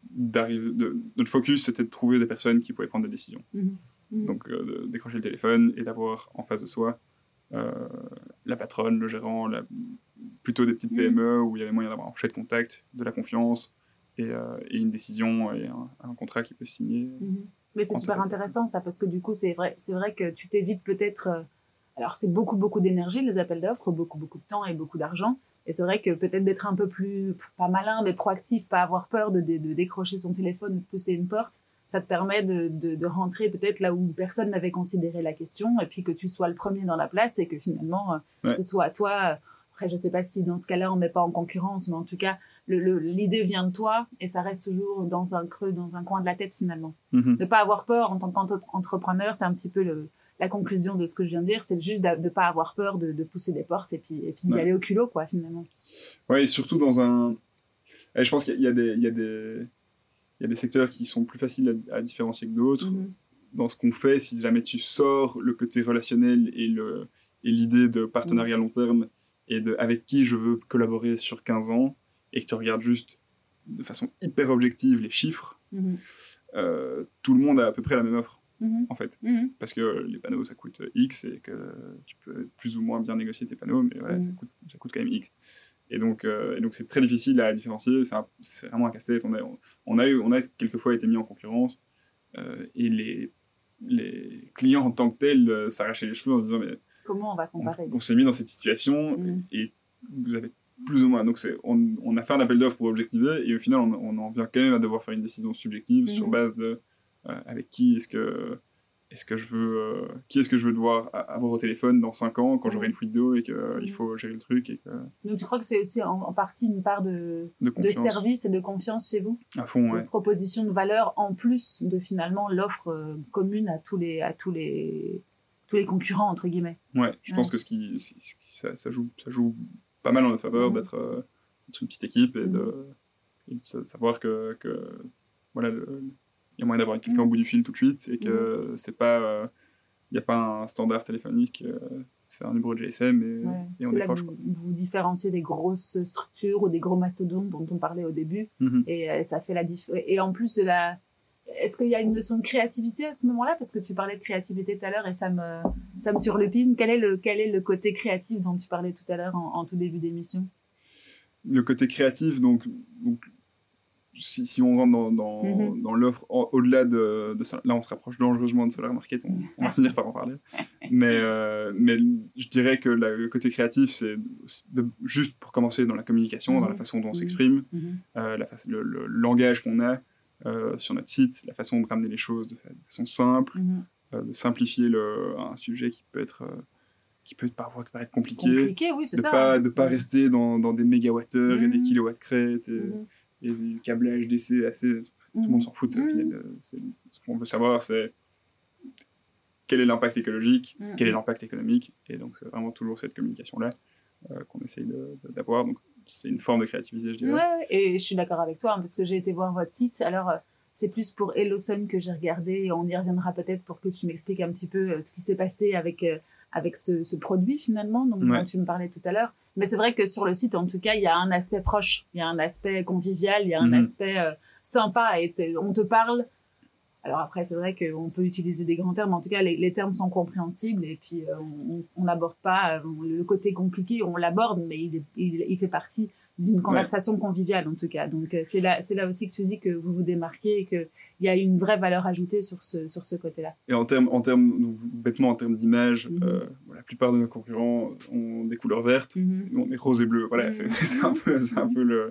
[SPEAKER 2] d'arriver. De, notre focus, c'était de trouver des personnes qui pouvaient prendre des décisions. Mhm. Donc, euh, de décrocher le téléphone et d'avoir en face de soi euh, la patronne, le gérant, plutôt des petites PME où il y avait moyen d'avoir un de contact, de la confiance et, euh, et une décision et un, contrat qui peut signer.
[SPEAKER 1] Mais c'est super intéressant ça parce que du coup, c'est vrai, c'est vrai que tu t'évites peut-être alors c'est beaucoup beaucoup d'énergie les appels d'offres, beaucoup beaucoup de temps et beaucoup d'argent. Et c'est vrai que peut-être d'être un peu plus pas malin mais proactif, pas avoir peur de, de, décrocher son téléphone ou de pousser une porte, ça te permet de, de, rentrer peut-être là où personne n'avait considéré la question et puis que tu sois le premier dans la place et que finalement euh, ce soit à toi. Après, je sais pas si dans ce cas-là on met pas en concurrence, mais en tout cas l'idée vient de toi et ça reste toujours dans un creux, dans un coin de la tête finalement. Mm-hmm. Ne pas avoir peur en tant qu'entrepreneur, c'est un petit peu le, la conclusion de ce que je viens de dire, c'est juste de ne pas avoir peur de, pousser des portes et puis, et puis d'y aller au culot, quoi, finalement.
[SPEAKER 2] Ouais, et surtout dans un. je pense qu'il y, a des, il y, a des, il y a des secteurs qui sont plus faciles à, différencier que d'autres. Mm-hmm. Dans ce qu'on fait, si jamais tu sors le côté relationnel et le et l'idée de partenariat à long terme et de avec qui je veux collaborer sur 15 ans et que tu regardes juste de façon hyper objective les chiffres, mm-hmm. euh, tout le monde a à peu près la même offre. Mhm. en fait. Mhm. Parce que les panneaux, ça coûte X et que tu peux plus ou moins bien négocier tes panneaux, mais voilà, ça, mhm. coûte, ça, coûte, quand même X. Et donc, euh, c'est très difficile à différencier. C'est vraiment un casse-tête. On a, on, a, on a quelquefois été mis en concurrence euh, et les, les clients en tant que tels euh, s'arrachaient les cheveux en se disant mais
[SPEAKER 1] comment on va comparer
[SPEAKER 2] On, s'est mis dans cette situation et, vous avez plus ou moins. Donc on, on, a fait un appel d'offres pour objectiver et au final on, on, en vient quand même à devoir faire une décision subjective sur base de euh, avec qui est-ce que est-ce que je veux euh, qui est-ce que je veux devoir avoir au téléphone dans 5 ans quand j'aurai une fuite d'eau et qu'il il faut gérer le truc et que...
[SPEAKER 1] donc tu crois que c'est aussi en, partie une part de, de, service et de confiance chez vous?
[SPEAKER 2] À fond ouais.
[SPEAKER 1] proposition de valeur en plus de finalement l'offre euh, commune à tous les à tous les tous les concurrents entre guillemets?
[SPEAKER 2] Ouais je pense que ce qui ça, ça, joue ça joue pas mal en notre faveur mmh. d'être une petite équipe et, de, de, savoir que, que voilà le, il y a moyen d'avoir quelqu'un au bout du fil tout de suite et que mm. c'est pas il euh, n'y a pas un standard téléphonique euh, c'est un numéro de GSM et, et on décroche.
[SPEAKER 1] Là vous, vous différenciez des grosses structures ou des gros mastodontes dont on parlait au début mm-hmm. et euh, ça fait la et en plus de la est-ce qu'il y a une notion de créativité à ce moment-là? Parce que tu parlais de créativité tout à l'heure et ça me ça me turlupine quel est le quel est le côté créatif dont tu parlais tout à l'heure en, en, tout début d'émission?
[SPEAKER 2] Le côté créatif donc, donc si, si, on rentre dans, dans, dans l'offre au-delà de, de, Là, on se rapproche dangereusement de Solar Market, on, on va finir par en parler. Mais, euh, mais je dirais que le côté créatif, c'est juste pour commencer dans la communication, dans la mm-hmm. façon dont on s'exprime, mm-hmm. euh, la le, le, langage qu'on a euh, sur notre site, la façon de ramener les choses de, façon simple, de simplifier le, un sujet qui peut être qui peut parfois paraître compliqué.
[SPEAKER 1] Compliqué, oui, c'est
[SPEAKER 2] ça. Pas, de pas rester dans, dans des mégawattheures et des kilowatts crêtes. Et, et du câblage d'essai assez. Tout le monde s'en fout. Mmh. Ce qu'on veut savoir, c'est quel est l'impact écologique, mmh. quel est l'impact économique. Et donc, c'est vraiment toujours cette communication-là euh, qu'on essaye d'avoir. Donc, c'est une forme de créativité, je dirais.
[SPEAKER 1] Ouais, et je suis d'accord avec toi, hein, parce que j'ai été voir votre site. Alors, euh, c'est plus pour Sun que j'ai regardé, et on y reviendra peut-être pour que tu m'expliques un petit peu euh, ce qui s'est passé avec, avec ce, ce, produit finalement, donc dont tu me parlais tout à l'heure. Mais c'est vrai que sur le site, en tout cas, il y a un aspect proche, il y a un aspect convivial, il y a un mhm. aspect euh, sympa. Et on te parle. Alors après, c'est vrai qu'on peut utiliser des grands termes, mais en tout cas, les, les termes sont compréhensibles et puis euh, on n'aborde pas euh, le côté compliqué, on l'aborde, mais il, il, il, fait partie d'une conversation conviviale en tout cas. Donc c'est là, c'est là aussi que tu dis que vous vous démarquez et qu'il y a une vraie valeur ajoutée sur ce, sur ce côté-là.
[SPEAKER 2] Et en termes, en termes, bêtement en termes d'image, mhm. euh, la plupart de nos concurrents ont des couleurs vertes, mhm. nous on est rose et bleu. Voilà, mhm. c'est un peu, c'est un peu le.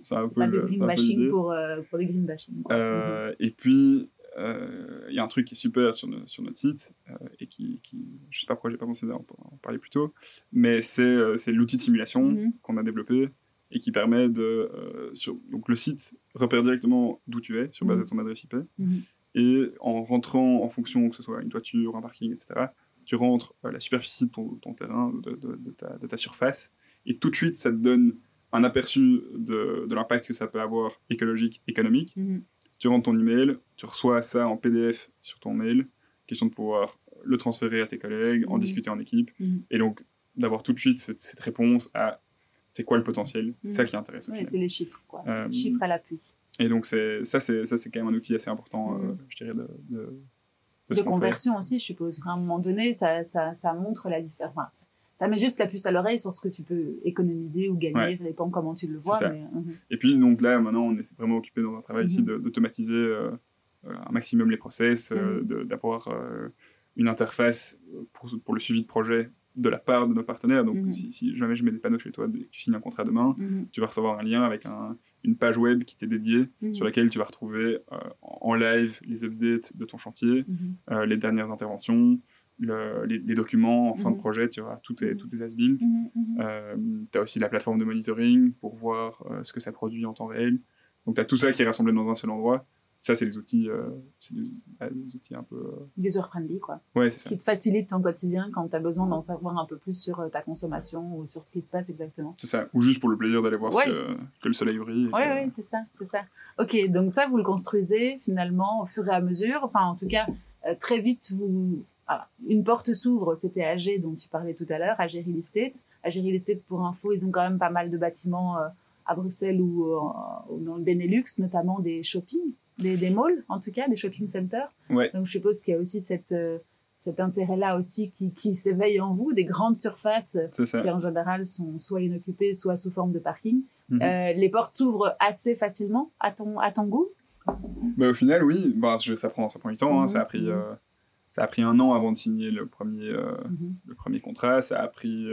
[SPEAKER 1] C'est un peu pas de green bashing pour, euh, pour les green bashing.
[SPEAKER 2] Euh, et puis, il y a un truc qui est super sur, sur notre site et qui, qui, je sais pas pourquoi j'ai pas pensé à en, parler plus tôt, mais c'est l'outil de simulation qu'on a développé et qui permet de. Euh, sur, donc le site repère directement d'où tu es sur base de ton adresse IP. Mhm. Et en rentrant en fonction, que ce soit une toiture, un parking, etc., tu rentres à la superficie de ton, terrain, de, de, ta, de, ta, surface, et tout de suite, ça te donne un aperçu de, l'impact que ça peut avoir écologique, économique. Mhm. Tu rentres ton email, tu reçois ça en PDF sur ton mail, question de pouvoir le transférer à tes collègues, en mhm. discuter en équipe, et donc d'avoir tout de suite cette, cette réponse à c'est quoi le potentiel? C'est ça mm. qui est intéressant.
[SPEAKER 1] Oui, c'est les chiffres, quoi. Euh, chiffres à l'appui.
[SPEAKER 2] Et donc, ça, c'est, quand même un outil assez important, mm. euh, je dirais, de, de,
[SPEAKER 1] de, conversion aussi, je suppose. À un moment donné, ça, ça, ça montre la différence. ça, met juste la puce à l'oreille sur ce que tu peux économiser ou gagner, ça dépend comment tu le vois. Mais,
[SPEAKER 2] uh-huh. Et puis, donc là, maintenant, on est vraiment occupé dans un travail ici mm-hmm. d'automatiser euh, un maximum les process, mm-hmm. d'avoir une interface pour, pour, le suivi de projet de la part de nos partenaires. Donc, mhm. si, jamais je mets des panneaux chez toi et que tu signes un contrat demain, mhm. tu vas recevoir un lien avec un, une page web qui t'est dédiée mhm. sur laquelle tu vas retrouver euh, en live les updates de ton chantier, euh, les dernières interventions, les, documents en fin de projet, tu vois, tout est, tout est as-built. Euh, tu as aussi la plateforme de monitoring pour voir ce que ça produit en temps réel. Donc, tu as tout ça qui est rassemblé dans un seul endroit ça, c'est des outils, euh, c'est des, outils un peu.
[SPEAKER 1] Euh... User-friendly, quoi.
[SPEAKER 2] Ouais, c'est ça.
[SPEAKER 1] Qui te facilite ton quotidien quand tu as besoin d'en savoir un peu plus sur euh, ta consommation ou sur ce qui se passe exactement.
[SPEAKER 2] C'est ça. Ou juste pour le plaisir d'aller voir ce que, que, le soleil brille.
[SPEAKER 1] Oui, oui, c'est ça, c'est ça. Ok, donc ça, vous le construisez finalement au fur et à mesure. Enfin, en tout cas, euh, très vite, vous, ah, une porte s'ouvre. C'était AG dont tu parlais tout à l'heure, AG Real Estate. AG Real Estate, pour info, ils ont quand même pas mal de bâtiments à Bruxelles ou, ou dans le Benelux, notamment des shoppings des, des, malls, en tout cas, des shopping centers. Donc, je suppose qu'il y a aussi cette, euh, cet intérêt-là aussi qui, qui s'éveille en vous, des grandes surfaces qui, en général, sont soit inoccupées, soit sous forme de parking. Mhm. euh, les portes s'ouvrent assez facilement à ton, à ton goût?
[SPEAKER 2] Bah, Au final, oui. Bah, ça, prend, ça prend du temps. Hein. Ça, a pris, mhm. euh, ça a pris un an avant de signer le premier, euh, mhm. le premier contrat. Ça a pris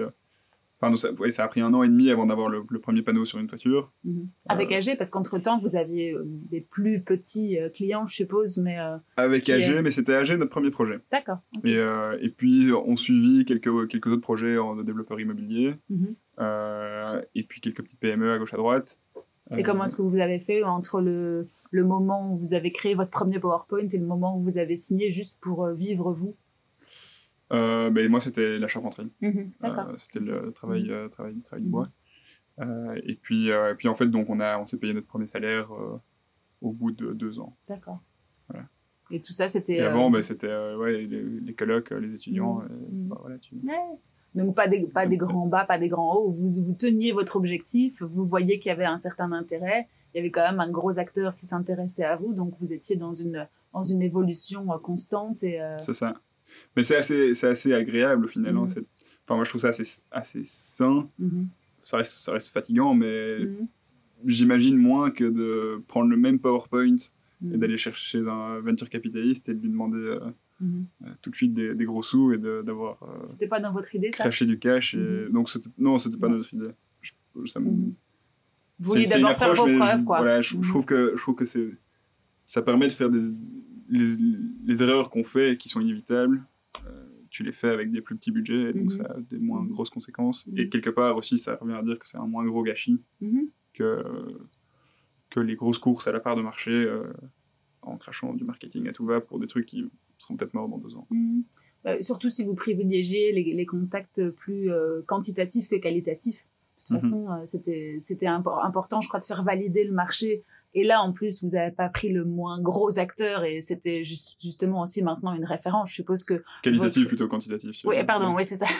[SPEAKER 2] Enfin, ça, ça, a pris un an et demi avant d'avoir le, premier panneau sur une toiture.
[SPEAKER 1] Mhm. Avec euh, AG, parce qu'entre-temps, vous aviez euh, des plus petits euh, clients, je suppose, mais...
[SPEAKER 2] Avec AG, mais c'était AG notre premier projet.
[SPEAKER 1] D'accord.
[SPEAKER 2] Et, et, puis, on suivit quelques, quelques autres projets en développeur immobilier, mhm. et puis quelques petites PME à gauche à droite.
[SPEAKER 1] Et comment est-ce que vous avez fait entre le, le moment où vous avez créé votre premier PowerPoint et le moment où vous avez signé juste pour vivre vous?
[SPEAKER 2] Euh, ben, moi, c'était la charpenterie. Mhm, euh, c'était le travail, mhm. euh, travail, travail du bois. et puis, puis en fait, donc on a, on s'est payé notre premier salaire au bout de deux ans.
[SPEAKER 1] D'accord. Voilà. Et tout ça, c'était.
[SPEAKER 2] avant, ben, c'était ouais, les, les, colocs, les étudiants. Mhm. Bah, voilà, tu...
[SPEAKER 1] Donc pas des, pas des grands bas, pas des grands hauts. Vous, vous teniez votre objectif, vous voyez qu'il y avait un certain intérêt. Il y avait quand même un gros acteur qui s'intéressait à vous, donc vous étiez dans une, dans une évolution constante. et
[SPEAKER 2] C'est ça. Mais c'est assez, c'est assez agréable au final. Hein, mhm. enfin, moi, je trouve ça assez, assez sain. Mhm. ça, reste, ça reste fatigant, mais mhm. j'imagine moins que de prendre le même PowerPoint et d'aller chercher chez un venture capitaliste et de lui demander euh, euh, tout de suite des, des gros sous et d'avoir.
[SPEAKER 1] Euh, c'était pas dans votre idée, ça?
[SPEAKER 2] Cracher du cash. Et... Donc, non, c'était pas dans notre idée. Je, ça me...
[SPEAKER 1] Vous vouliez d'abord faire vos preuves, quoi.
[SPEAKER 2] Voilà, je, trouve que, je trouve que c'est, ça permet de faire des, les, erreurs qu'on fait qui sont inévitables, euh, tu les fais avec des plus petits budgets, et donc mhm. ça a des moins grosses conséquences. Et mhm. quelque part aussi, ça revient à dire que c'est un moins gros gâchis mhm. que, que les grosses courses à la part de marché euh, en crachant du marketing à tout va pour des trucs qui seront peut-être morts dans deux ans.
[SPEAKER 1] Bah, surtout si vous privilégiez les, les contacts plus euh, quantitatifs que qualitatifs. De toute façon, c'était important, je crois, de faire valider le marché et là, en plus, vous n'avez pas pris le moins gros acteur et c'était justement aussi maintenant une référence. Je suppose que.
[SPEAKER 2] Qualitatif plutôt quantitatif.
[SPEAKER 1] Oui, pardon, oui, c'est ça.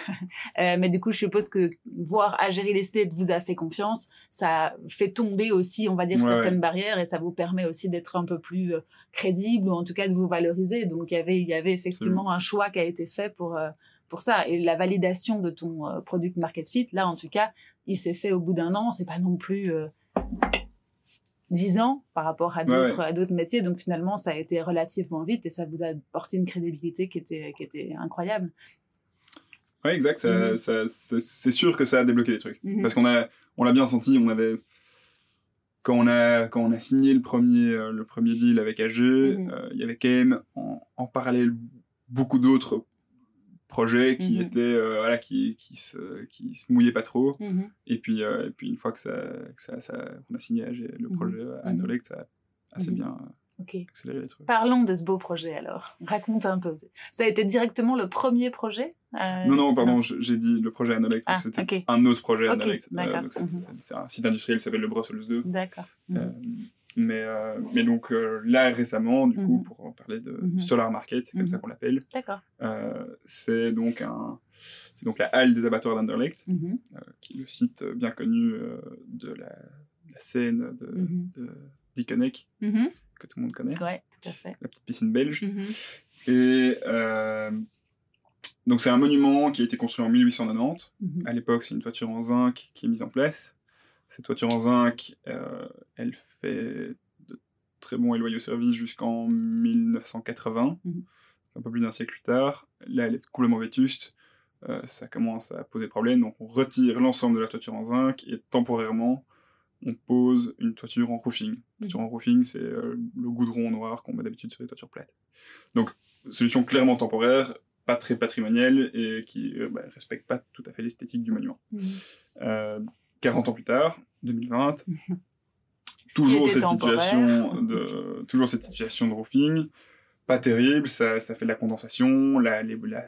[SPEAKER 1] Euh, mais du coup, je suppose que voir Agérie Lestate vous a fait confiance, ça fait tomber aussi, on va dire, certaines barrières et ça vous permet aussi d'être un peu plus euh, crédible ou en tout cas de vous valoriser. Donc, il y avait, il y avait effectivement un choix qui a été fait pour. Euh, pour ça. Et la validation de ton product market fit, là, en tout cas, il s'est fait au bout d'un an. C'est pas non plus 10 ans par rapport à d'autres à d'autres métiers donc finalement ça a été relativement vite et ça vous a porté une crédibilité qui était qui était incroyable
[SPEAKER 2] ouais exact ça, mhm. c'est sûr que ça a débloqué les trucs mhm. parce qu'on a on l'a bien senti on avait quand on a quand on a signé le premier euh, le premier deal avec AG mhm. euh, il y avait quand même en, en parallèle beaucoup d'autres projet qui mhm. était euh, voilà qui qui se qui se mouillait pas trop mhm. et puis euh, et puis une fois que ça que ça, ça on a signé le mhm. projet à Nolect ça a assez bien accéléré les trucs.
[SPEAKER 1] Parlons de ce beau projet alors. Raconte un peu. Ça a été directement le premier projet
[SPEAKER 2] euh, Non non pardon j'ai dit le projet Anolect ah, c'était un autre projet okay. c'est un site industriel qui s'appelle le Brussels 2.
[SPEAKER 1] D'accord.
[SPEAKER 2] Mais, euh, mais donc euh, là, récemment, du coup, mhm. pour parler de mhm. Solar Market, c'est comme ça mhm. qu'on l'appelle.
[SPEAKER 1] D'accord.
[SPEAKER 2] Euh, c'est donc, un, c'est donc la halle des abattoirs d'Anderlecht, qui est le site bien connu de la, la, scène de, de Dickeneck, que tout le monde connaît.
[SPEAKER 1] Ouais, tout à fait.
[SPEAKER 2] La petite piscine belge. Et donc c'est un monument qui a été construit en 1890. À l'époque, c'est une toiture en zinc qui est mise en place. Cette toiture en zinc, euh, elle fait de très bons et loyaux services jusqu'en 1980. Mhm. un peu plus d'un siècle plus tard. Là, elle est complètement vétuste. Euh, ça commence à poser problème. Donc, on retire l'ensemble de la toiture en zinc et temporairement, on pose une toiture en roofing. La toiture en roofing, c'est euh, le goudron noir qu'on met d'habitude sur les toitures plates. Donc, solution clairement temporaire, pas très patrimoniale et qui ne bah, respecte pas tout à fait l'esthétique du monument. 40 ans plus tars, 2020, toujours cette, situation de, toujours cette situation de roofing, pas terrible, ça, ça fait de la condensation, la, la,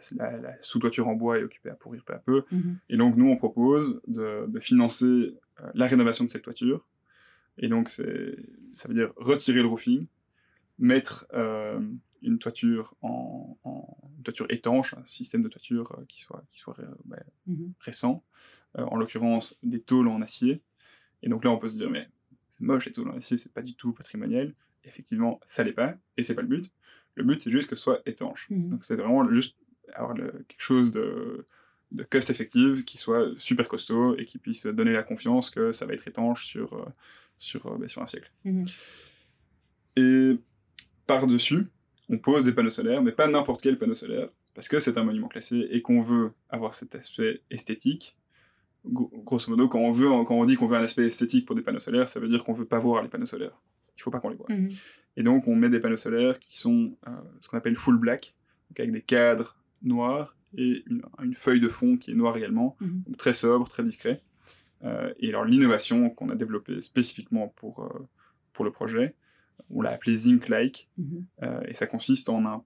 [SPEAKER 2] sous-toiture en bois est occupée à pourrir peu à peu. Mhm. Et donc, nous, on propose de, de financer euh, la rénovation de cette toiture. Et donc, ça veut dire retirer le roofing, mettre euh, une toiture en, en toiture étanche, un système de toiture euh, qui soit, qui soit bah, mhm. récent, en l'occurrence des tôles en acier. Et donc là, on peut se dire, mais c'est moche les tôles en acier, c'est pas du tout patrimonial. Effectivement, ça l'est pas, et c'est pas le but. Le but, c'est juste que ce soit étanche. Mhm. Donc, c'est vraiment juste avoir quelque chose de, de cost effective qui soit super costaud et qui puisse donner la confiance que ça va être étanche sur, euh, sur, euh, bah, sur un siècle. Mhm. Et par-dessus, on pose des panneaux solaires, mais pas n'importe quel panneau solaire, parce que c'est un monument classé et qu'on veut avoir cet aspect esthétique. Grosso modo, quand on, veut, quand on dit qu'on veut un aspect esthétique pour des panneaux solaires, ça veut dire qu'on veut pas voir les panneaux solaires. Il faut pas qu'on les voit. Mhm. Et donc, on met des panneaux solaires qui sont euh, ce qu'on appelle full black, donc avec des cadres noirs et une, feuille de fond qui est noire également, mhm. donc très sobre, très discret. Euh, et alors, l'innovation qu'on a développée spécifiquement pour, euh, pour le projet, on l'a appelé Zinc-like, mhm. et ça consiste en un,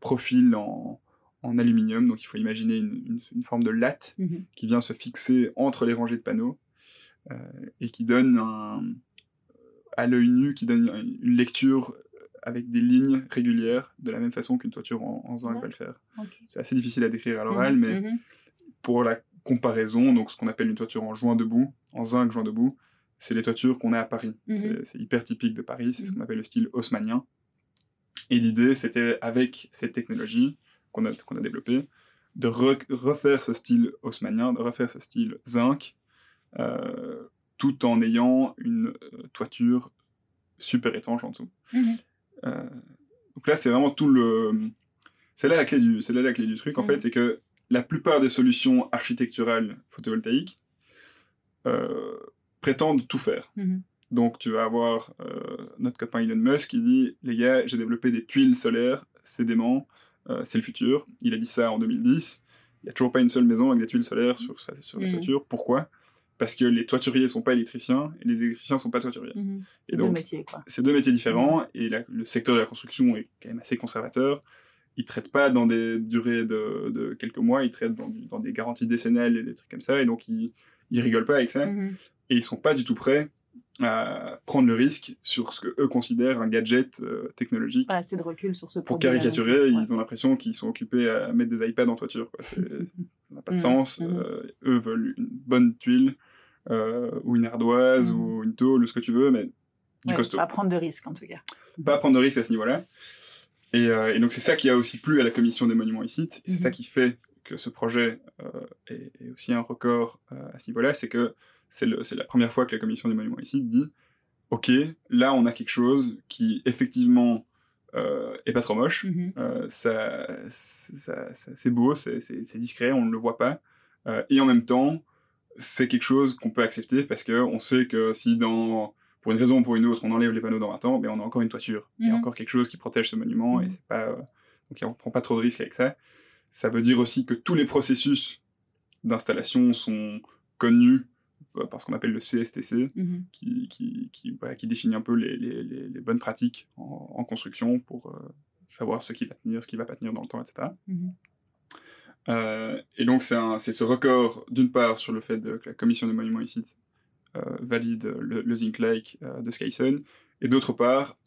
[SPEAKER 2] profil en, en, aluminium, donc il faut imaginer une, une, forme de latte qui vient se fixer entre les rangées de panneaux et qui donne un, à l'œil nu qui donne une lecture avec des lignes régulières, de la même façon qu'une toiture en, zinc va le faire. C'est assez difficile à décrire à l'oral, mhm, mais mhm. pour la comparaison, donc ce qu'on appelle une toiture en joint debout, en zinc joint debout, c'est les toitures qu'on a à Paris. Mhm. C'est hyper typique de Paris, c'est ce qu'on appelle le style haussmannien. Et l'idée, c'était avec cette technologie qu'on a, qu'on a développée, de refaire ce style haussmannien, de refaire ce style zinc, euh, tout en ayant une euh, toiture super étanche en dessous. Mhm. Euh, donc là, c'est vraiment tout le. C'est là la clé du, c'est là la clé du truc, en mhm. fait, c'est que la plupart des solutions architecturales photovoltaïques euh, prétendent tout faire. Mhm. Donc, tu vas avoir notre copain Elon Musk qui dit Les gars, j'ai développé des tuiles solaires, c'est dément, c'est le futur. Il a dit ça en 2010. Il n'y a toujours pas une seule maison avec des tuiles solaires sur, sur la toiture. Pourquoi? Parce que les toituriers sont pas électriciens et les électriciens sont pas toituriers.
[SPEAKER 1] Mhm. C'est deux métiers, quoi.
[SPEAKER 2] C'est deux métiers différents mhm. et le secteur de la construction est quand même assez conservateur. Ils traitent pas dans des durées de, de quelques mois, ils traitent dans, dans, des garanties décennales et des trucs comme ça, et donc ils, ils rigolent pas avec ça. Mhm. Et ils sont pas du tout prêts à prendre le risque sur ce que eux considèrent un gadget euh, technologique.
[SPEAKER 1] Pas assez de recul sur ce
[SPEAKER 2] Pour caricaturer, ils ont l'impression qu'ils sont occupés à mettre des iPads en toiture. Quoi. ça n'a pas de sens. Euh, eux veulent une bonne tuile euh, ou une ardoise, mm. ou une tôle, ou ce que tu veux, mais du costaud.
[SPEAKER 1] Pas prendre de risques, en tout cas.
[SPEAKER 2] Pas prendre de risques à ce niveau-là. Et, et, donc, c'est ça qui a aussi plu à la commission des monuments ici, et c'est ça qui fait que ce projet est, est, aussi un record à ce niveau-là, c'est que c'est la première fois que la commission des monuments ici dit Ok, là, on a quelque chose qui, effectivement, euh, est pas trop moche. Mm-hmm. euh, ça, ça, ça c'est beau, c'est discret, on ne le voit pas. Euh, et en même temps, c'est quelque chose qu'on peut accepter parce que on sait que si dans pour une raison ou pour une autre, on enlève les panneaux dans 20 ans, ben on a encore une toiture. Il y a mhm. encore quelque chose qui protège ce monument et mhm. c'est pas euh, donc on prend pas trop de risques avec ça. Ça veut dire aussi que tous les processus d'installation sont connus par ce qu'on appelle le CSTC, mhm. qui, qui, qui, qui, définit un peu les, les, les bonnes pratiques en, construction pour euh, savoir ce qui va tenir, ce qui va pas tenir dans le temps, etc. Euh, et donc, c'est ce record, d'une part, sur le fait que la commission des monuments ici euh, valide le, le Zinc Lake euh, de Skyson, et d'autre part,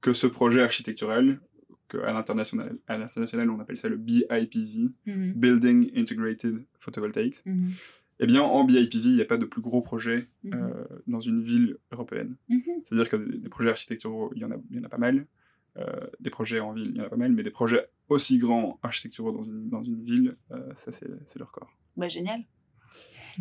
[SPEAKER 2] que ce projet architectural, qu'à l'international, à l'international, on appelle ça le BIPV, mm-hmm. Building Integrated Photovoltaics. Eh bien, en BIPV, il n'y a pas de plus gros projet mm-hmm. euh, dans une ville européenne. C'est-à-dire que des, des, projets architecturaux, il y, en a, il y en a pas mal. Euh, des projets en ville, il y en a pas mal, mais des projets aussi grands architecturaux dans une, dans une ville, euh, ça c'est le record.
[SPEAKER 1] Bah, génial.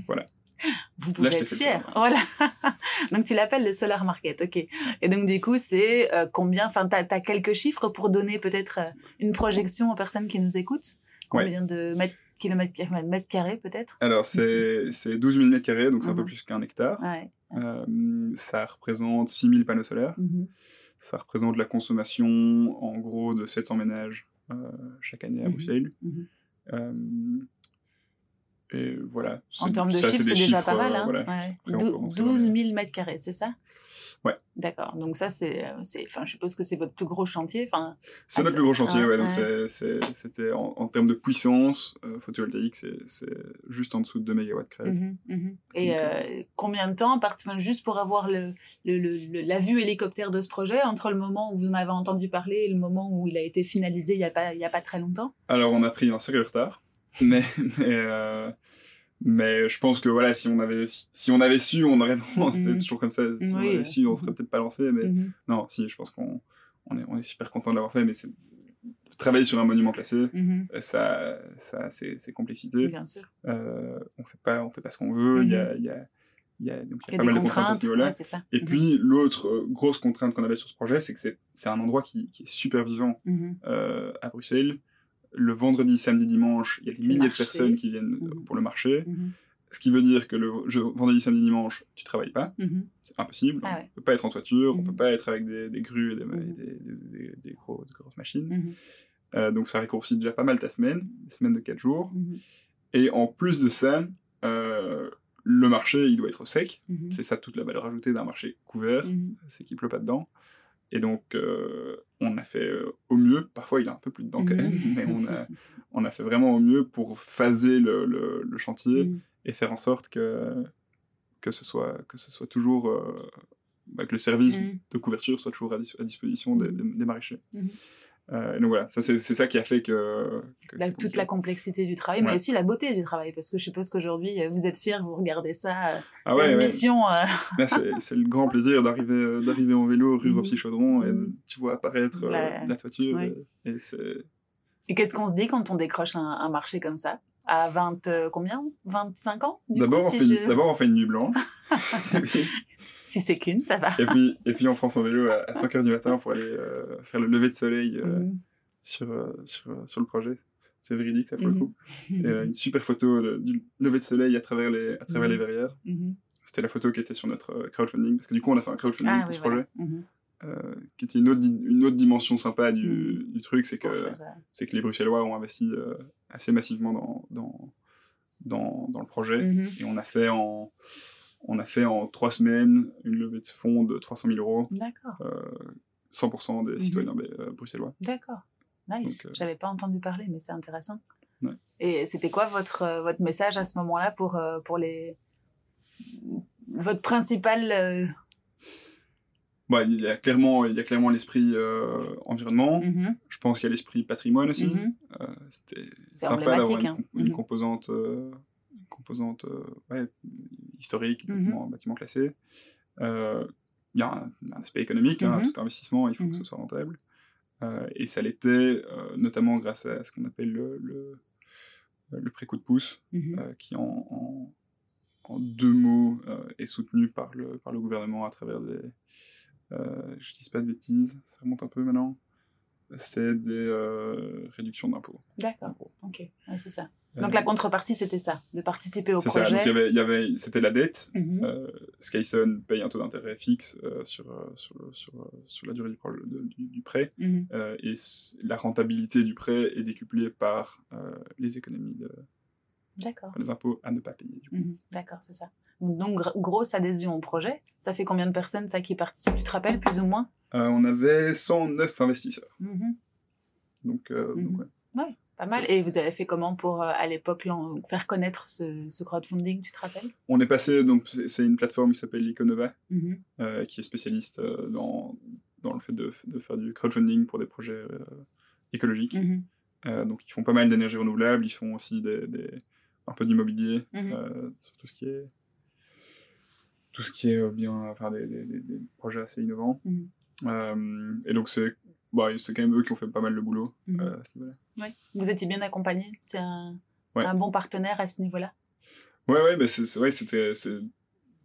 [SPEAKER 2] Voilà.
[SPEAKER 1] Vous pouvez être fier. Voilà. donc, tu l'appelles le Solar Market. OK. Et donc, du coup, c'est euh, combien, enfin, tu as, quelques chiffres pour donner peut-être euh, une projection aux personnes qui nous écoutent? Combien de mètres, kilomètres, mètres carrés peut-être
[SPEAKER 2] Alors, c'est 12 000 mètres carrés, donc c'est un peu mhm. plus qu'un hectare. Euh, ça représente 6 000 panneaux solaires. Mhm. Ça représente la consommation, en gros, de 700 ménages chaque année à mhm. Bruxelles. Et voilà.
[SPEAKER 1] En termes de chiffres, c'est déjà pas mal. Hein 12 000 mètres carrés, c'est ça?
[SPEAKER 2] Ouais.
[SPEAKER 1] D'accord. Donc ça, c'est, enfin, je suppose que c'est votre plus gros chantier. Enfin,
[SPEAKER 2] c'est notre plus gros chantier, ouais. Donc c'était en, termes de puissance euh, photovoltaïque, c'est juste en dessous de 2 MW crête.
[SPEAKER 1] Mmh mmh Et euh, euh, combien de temps, enfin, juste pour avoir le, le, la vue hélicoptère de ce projet, entre le moment où vous en avez entendu parler et le moment où il a été finalisé il n'y a, pas, il a pas très longtemps?
[SPEAKER 2] Alors, on a pris un sérieux retard. mais, mais mais je pense que voilà, si on avait, si, on avait su, on aurait vraiment, c'est mhm. toujours comme ça, si on avait su, on serait peut-être pas lancé, mais mhm. non, si, je pense qu'on on est, on est super content de l'avoir fait, mais c'est travailler sur un monument classé, mhm. ça, ça, c'est, c'est complexité.
[SPEAKER 1] Bien sûr.
[SPEAKER 2] Euh, on fait pas, on fait pas ce qu'on veut, il y a, il y a, il y a, donc, il y a pas mal de contraintes à ce niveau-là. Et puis, l'autre euh, grosse contrainte qu'on avait sur ce projet, c'est que c'est, c'est un endroit qui, qui est super vivant euh, à Bruxelles le vendredi, samedi, dimanche, il y a des milliers de personnes qui viennent euh, mhm. pour le marché. Mhm. Ce qui veut dire que le vendredi, samedi, dimanche, tu travailles pas. Mhm. C'est impossible. Ah on peut pas être en toiture, on peut pas être avec des, grues et des, des, grosses machines. Euh, donc ça raccourcit déjà pas mal ta semaine, des semaines de 4 jours. Et en plus de ça, euh, le marché, il doit être sec. C'est ça toute la valeur ajoutée d'un marché couvert, c'est qu'il pleut pas dedans. Et donc, euh, on a fait euh, au mieux. Parfois, il a un peu plus dedans quand même, mais on a, on a fait vraiment au mieux pour phaser le, le, chantier mhm. et faire en sorte que, que, ce, soit, que ce soit toujours. Euh, bah, que le service mhm. de couverture soit toujours à, disposition des, des maraîchers. Euh, donc voilà, ça c'est ça qui a fait que,
[SPEAKER 1] toute la complexité du travail, mais aussi la beauté du travail, parce que je suppose qu'aujourd'hui euh, vous êtes fiers, vous regardez ça, euh, ah c'est une mission.
[SPEAKER 2] c'est le grand plaisir d'arriver d'arriver en vélo rue mmh. Chaudron et mmh. tu vois apparaître la, toiture. Et,
[SPEAKER 1] et qu'est-ce qu'on se dit quand on décroche un, marché comme ça? À 20 combien? 25 ans
[SPEAKER 2] D'abord on, on, fait une nuit blanche.
[SPEAKER 1] Si c'est qu'une, ça va.
[SPEAKER 2] Et puis, et puis on prend son vélo à, 5 h du matin pour aller euh, faire le lever de soleil euh, mhm. sur, euh, sur, sur, le projet. C'est véridique, ça pour le mhm. coup. Et une super photo du lever de soleil à travers les, à travers les mhm. verrières. C'était la photo qui était sur notre crowdfunding, parce que du coup, on a fait un crowdfunding ah pour ce projet. Qui était une autre, une autre dimension sympa du, du truc, c'est que, c'est que les Bruxellois ont investi assez massivement dans, dans, dans, dans le projet. Et on a fait en, on a fait en trois semaines une levée de fonds de 300 000 euros.
[SPEAKER 1] D'accord.
[SPEAKER 2] 100% euh, des citoyens mhm. euh, bruxellois.
[SPEAKER 1] D'accord. Nice. Euh, J'avais pas entendu parler, mais c'est intéressant. Et c'était quoi votre, votre message à ce moment-là pour, pour les. Votre principal.
[SPEAKER 2] Bah, il y a clairement il y a clairement l'esprit environnement mhm. je pense qu'il y a l'esprit patrimoine aussi mhm. c'était sympa d'avoir une, hein. une composante composante euh, ouais, historique, mmh bâtiment, classé. Euh, il y a un, aspect économique, hein, tout investissement, il faut que ce soit rentable. Euh, et ça l'était notamment grâce à ce qu'on appelle le, le, le pré-coup de pouce, qui en, en, deux mots est soutenu par le, par le gouvernement à travers des... je dis pas de bêtises, ça remonte un peu maintenant c'est des réductions d'impôts.
[SPEAKER 1] D'accord, ok, c'est ça. Donc la contrepartie, c'était ça, de participer au projet.
[SPEAKER 2] Ça. Donc, y avait, c'était la dette. Mm Skyson paye un taux d'intérêt fixe euh, sur, euh, sur, sur, euh, sur, la durée du, du, prêt. Mhm. et la rentabilité du prêt est décuplée par les économies de, les impôts à ne pas payer.
[SPEAKER 1] Mhm. D'accord, c'est ça. Donc, grosse adhésion au projet. Ça fait combien de personnes ça qui participent? Tu te rappelles plus ou moins?
[SPEAKER 2] On avait 109 investisseurs. Mhm. Donc, donc ouais.
[SPEAKER 1] ouais. Pas mal. Et vous avez fait comment pour, euh, à l'époque, faire connaître ce, crowdfunding, tu te rappelles?
[SPEAKER 2] On est passé, donc c'est une plateforme qui s'appelle Iconova, euh, qui est spécialiste euh, dans, dans le fait de, de, faire du crowdfunding pour des projets écologiques. Donc ils font pas mal d'énergie renouvelable, ils font aussi des, des un peu d'immobilier, mm-hmm. sur tout ce qui est tout ce qui est bien, enfin des, des, des projets assez innovants. et donc c'est bah, c'est quand même eux qui ont fait pas mal le boulot mhm. euh, à ce niveau-là.
[SPEAKER 1] Vous étiez bien accompagné C'est un, un, bon partenaire à ce niveau-là?
[SPEAKER 2] Ouais, ouais, c'est vrai, c'était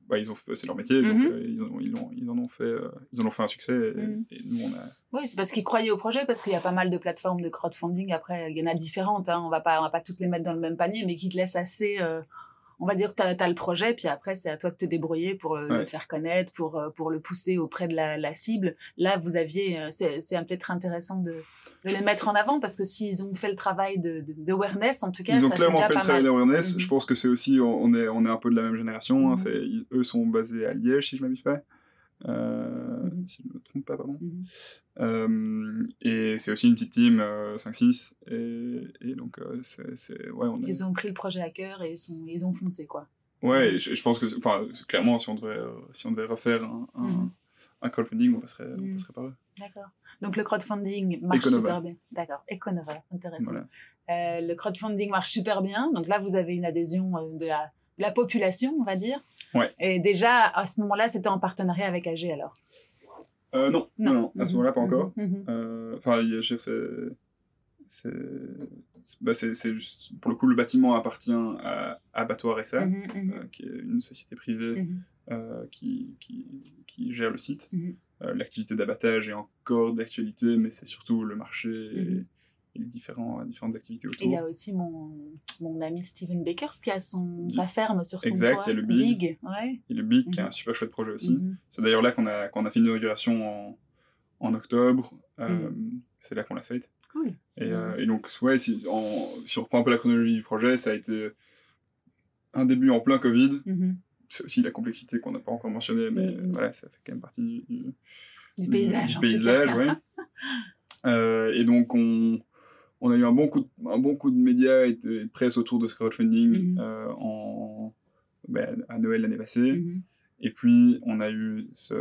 [SPEAKER 2] bah, ils ont c'est leur métier donc mhm. euh, ils, ont, ils, ont, ils, en ont fait euh, ils en ont fait un succès et, mhm. nous on a
[SPEAKER 1] oui c'est parce qu'ils croyaient au projet parce qu'il y a pas mal de plateformes de crowdfunding après il y en a différentes hein, on va pas on va pas toutes les mettre dans le même panier mais qui te laissent assez euh, on va dire tu as, le projet puis après c'est à toi de te débrouiller pour le faire connaître pour pour le pousser auprès de la, la cible là vous aviez c'est peut-être intéressant de de les mettre en avant parce que s'ils ont fait le travail de, de, awareness, en tout cas,
[SPEAKER 2] ils ont clairement fait, le travail d'awareness. Mhm. Je pense que c'est aussi, on est, on est un peu de la même génération. Hein. Mhm. eux sont basés à Liège, si je ne m'abuse pas. Euh, mhm. Si je ne me trompe pas, pardon. Euh, et c'est aussi une petite team 5-6. Euh, et, et, donc, c'est, ouais, on
[SPEAKER 1] Ils ont pris le projet à cœur et ils, sont, ils ont foncé, quoi.
[SPEAKER 2] Ouais, je, pense que, enfin, clairement, si on devait, si on devait refaire un un crowdfunding, on passerait, on hmm. passerait par eux.
[SPEAKER 1] D'accord. Donc le crowdfunding marche super bien. D'accord. Econova, intéressant. Euh, le crowdfunding marche super bien. Donc là, vous avez une adhésion euh, de la, de la population, on va dire.
[SPEAKER 2] Ouais.
[SPEAKER 1] Et déjà, à ce moment-là, c'était en partenariat avec AG alors
[SPEAKER 2] euh, non, non, non, à ce moment-là, pas encore. Mhm, mhm. Euh, enfin, c'est. Bah c'est juste, pour le coup, le bâtiment appartient à Abattoir SA, mhm, qui est une société privée euh, qui, qui, qui, gère le site. Mhm. Euh, l'activité d'abattage est encore d'actualité, mais c'est surtout le marché et, mhm. Les différents, différentes activités autour.
[SPEAKER 1] il y a aussi mon, mon ami Steven Bakers qui a son, sa ferme sur son
[SPEAKER 2] exact,
[SPEAKER 1] toit.
[SPEAKER 2] il y a le Big. Ouais. Il y a le Big, qui est un mhm. super chouette projet aussi. C'est d'ailleurs là qu'on a, qu'on a fait une inauguration en, en octobre. Euh, c'est là qu'on l'a faite.
[SPEAKER 1] Cool.
[SPEAKER 2] Et, et, donc, ouais, si, en, si on reprend un peu la chronologie du projet, ça a été un début en plein Covid c'est aussi la complexité qu'on n'a pas encore mentionnée, mais mm, mm. voilà, ça fait quand même partie
[SPEAKER 1] du, du, paysage.
[SPEAKER 2] Du paysage, ouais. euh, et donc, on, on a eu un bon coup de, un bon coup de médias et de, presse autour de ce crowdfunding mm-hmm. euh, en, ben, à Noël l'année passée. Mm-hmm. Et puis, on a eu, ce,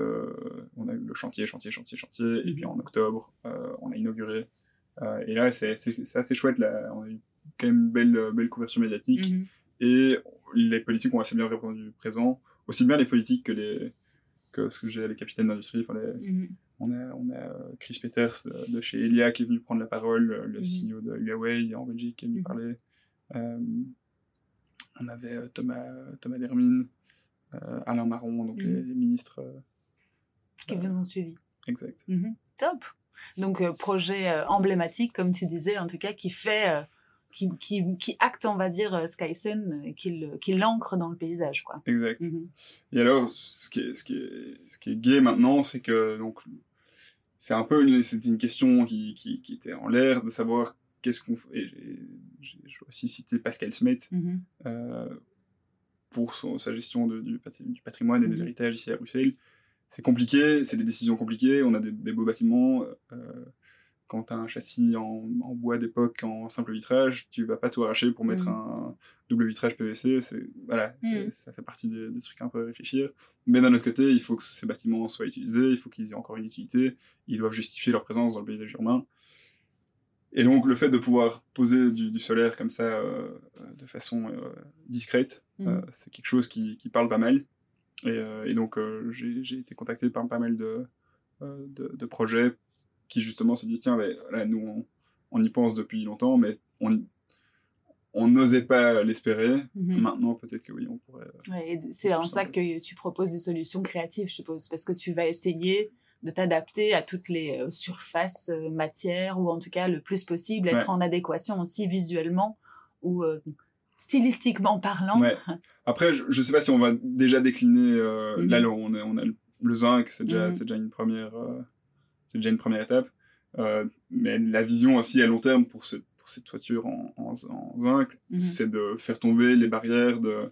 [SPEAKER 2] on a eu le chantier, chantier, chantier, chantier. Et puis, mm-hmm. en octobre, euh, on a inauguré. Euh, et là, c'est assez chouette. Là. On a eu quand même une belle, belle couverture médiatique. Et les politiques ont assez bien répondu présent, aussi bien les politiques que les que ce que j'ai les capitaines d'industrie. Enfin, mhm. On a, on a euh, Chris Peters de, chez Elia qui est venu prendre la parole, le mhm. CEO de Huawei en Belgique qui est venu mhm. parler. Euh, on avait euh, Thomas, Thomas Dermine, Alain Marron, donc les, ministres.
[SPEAKER 1] qui vous ont suivi.
[SPEAKER 2] Exact.
[SPEAKER 1] Top. Donc, projet emblématique, comme tu disais, en tout cas, qui fait qui, qui, qui, acte, on va dire, euh, Skysen, euh, qui l'ancre dans le paysage. Quoi.
[SPEAKER 2] Exact. Mhm. Et alors, ce qui est, ce qui est, ce qui est gay maintenant, c'est que donc c'est un peu une, c'était une question qui, qui, qui, était en l'air de savoir qu'est-ce qu'on fait. Je vais aussi citer Pascal Smet mhm. euh, pour son, sa gestion de, du, patrimoine et de mhm. l'héritage ici à Bruxelles. C'est compliqué, c'est des décisions compliquées, on a des, beaux bâtiments. Euh, quand tu as un châssis en, bois d'époque en simple vitrage, tu vas pas tout arracher pour mettre mm. un double vitrage PVC. C'est voilà, mm. ça fait partie des, trucs un peu à réfléchir. Mais d'un autre côté, il faut que ces bâtiments soient utilisés, il faut qu'ils aient encore une utilité, ils doivent justifier leur présence dans le paysage urbain. Et donc le fait de pouvoir poser du, solaire comme ça euh, de façon euh, discrète, mm. euh, c'est quelque chose qui, parle pas mal. Et, donc j'ai été contacté par pas mal de, de, de projets qui justement se disent tiens, là, nous, on, y pense depuis longtemps, mais on on n'osait pas l'espérer. Mhm. Maintenant, peut-être que oui, on pourrait.
[SPEAKER 1] Ouais, c'est en ça que tu proposes des solutions créatives, je suppose, parce que tu vas essayer de t'adapter à toutes les euh, surfaces euh, matières, ou en tout cas le plus possible, être en adéquation aussi visuellement ou euh, stylistiquement parlant.
[SPEAKER 2] Après, je ne sais pas si on va déjà décliner. Mhm. Là, on a, on a le zinc, c'est déjà, mhm. déjà une première c'est déjà une première étape. Euh, mais la vision aussi à long terme pour, ce, pour cette toiture en, en, zinc, mhm. c'est de faire tomber les barrières de,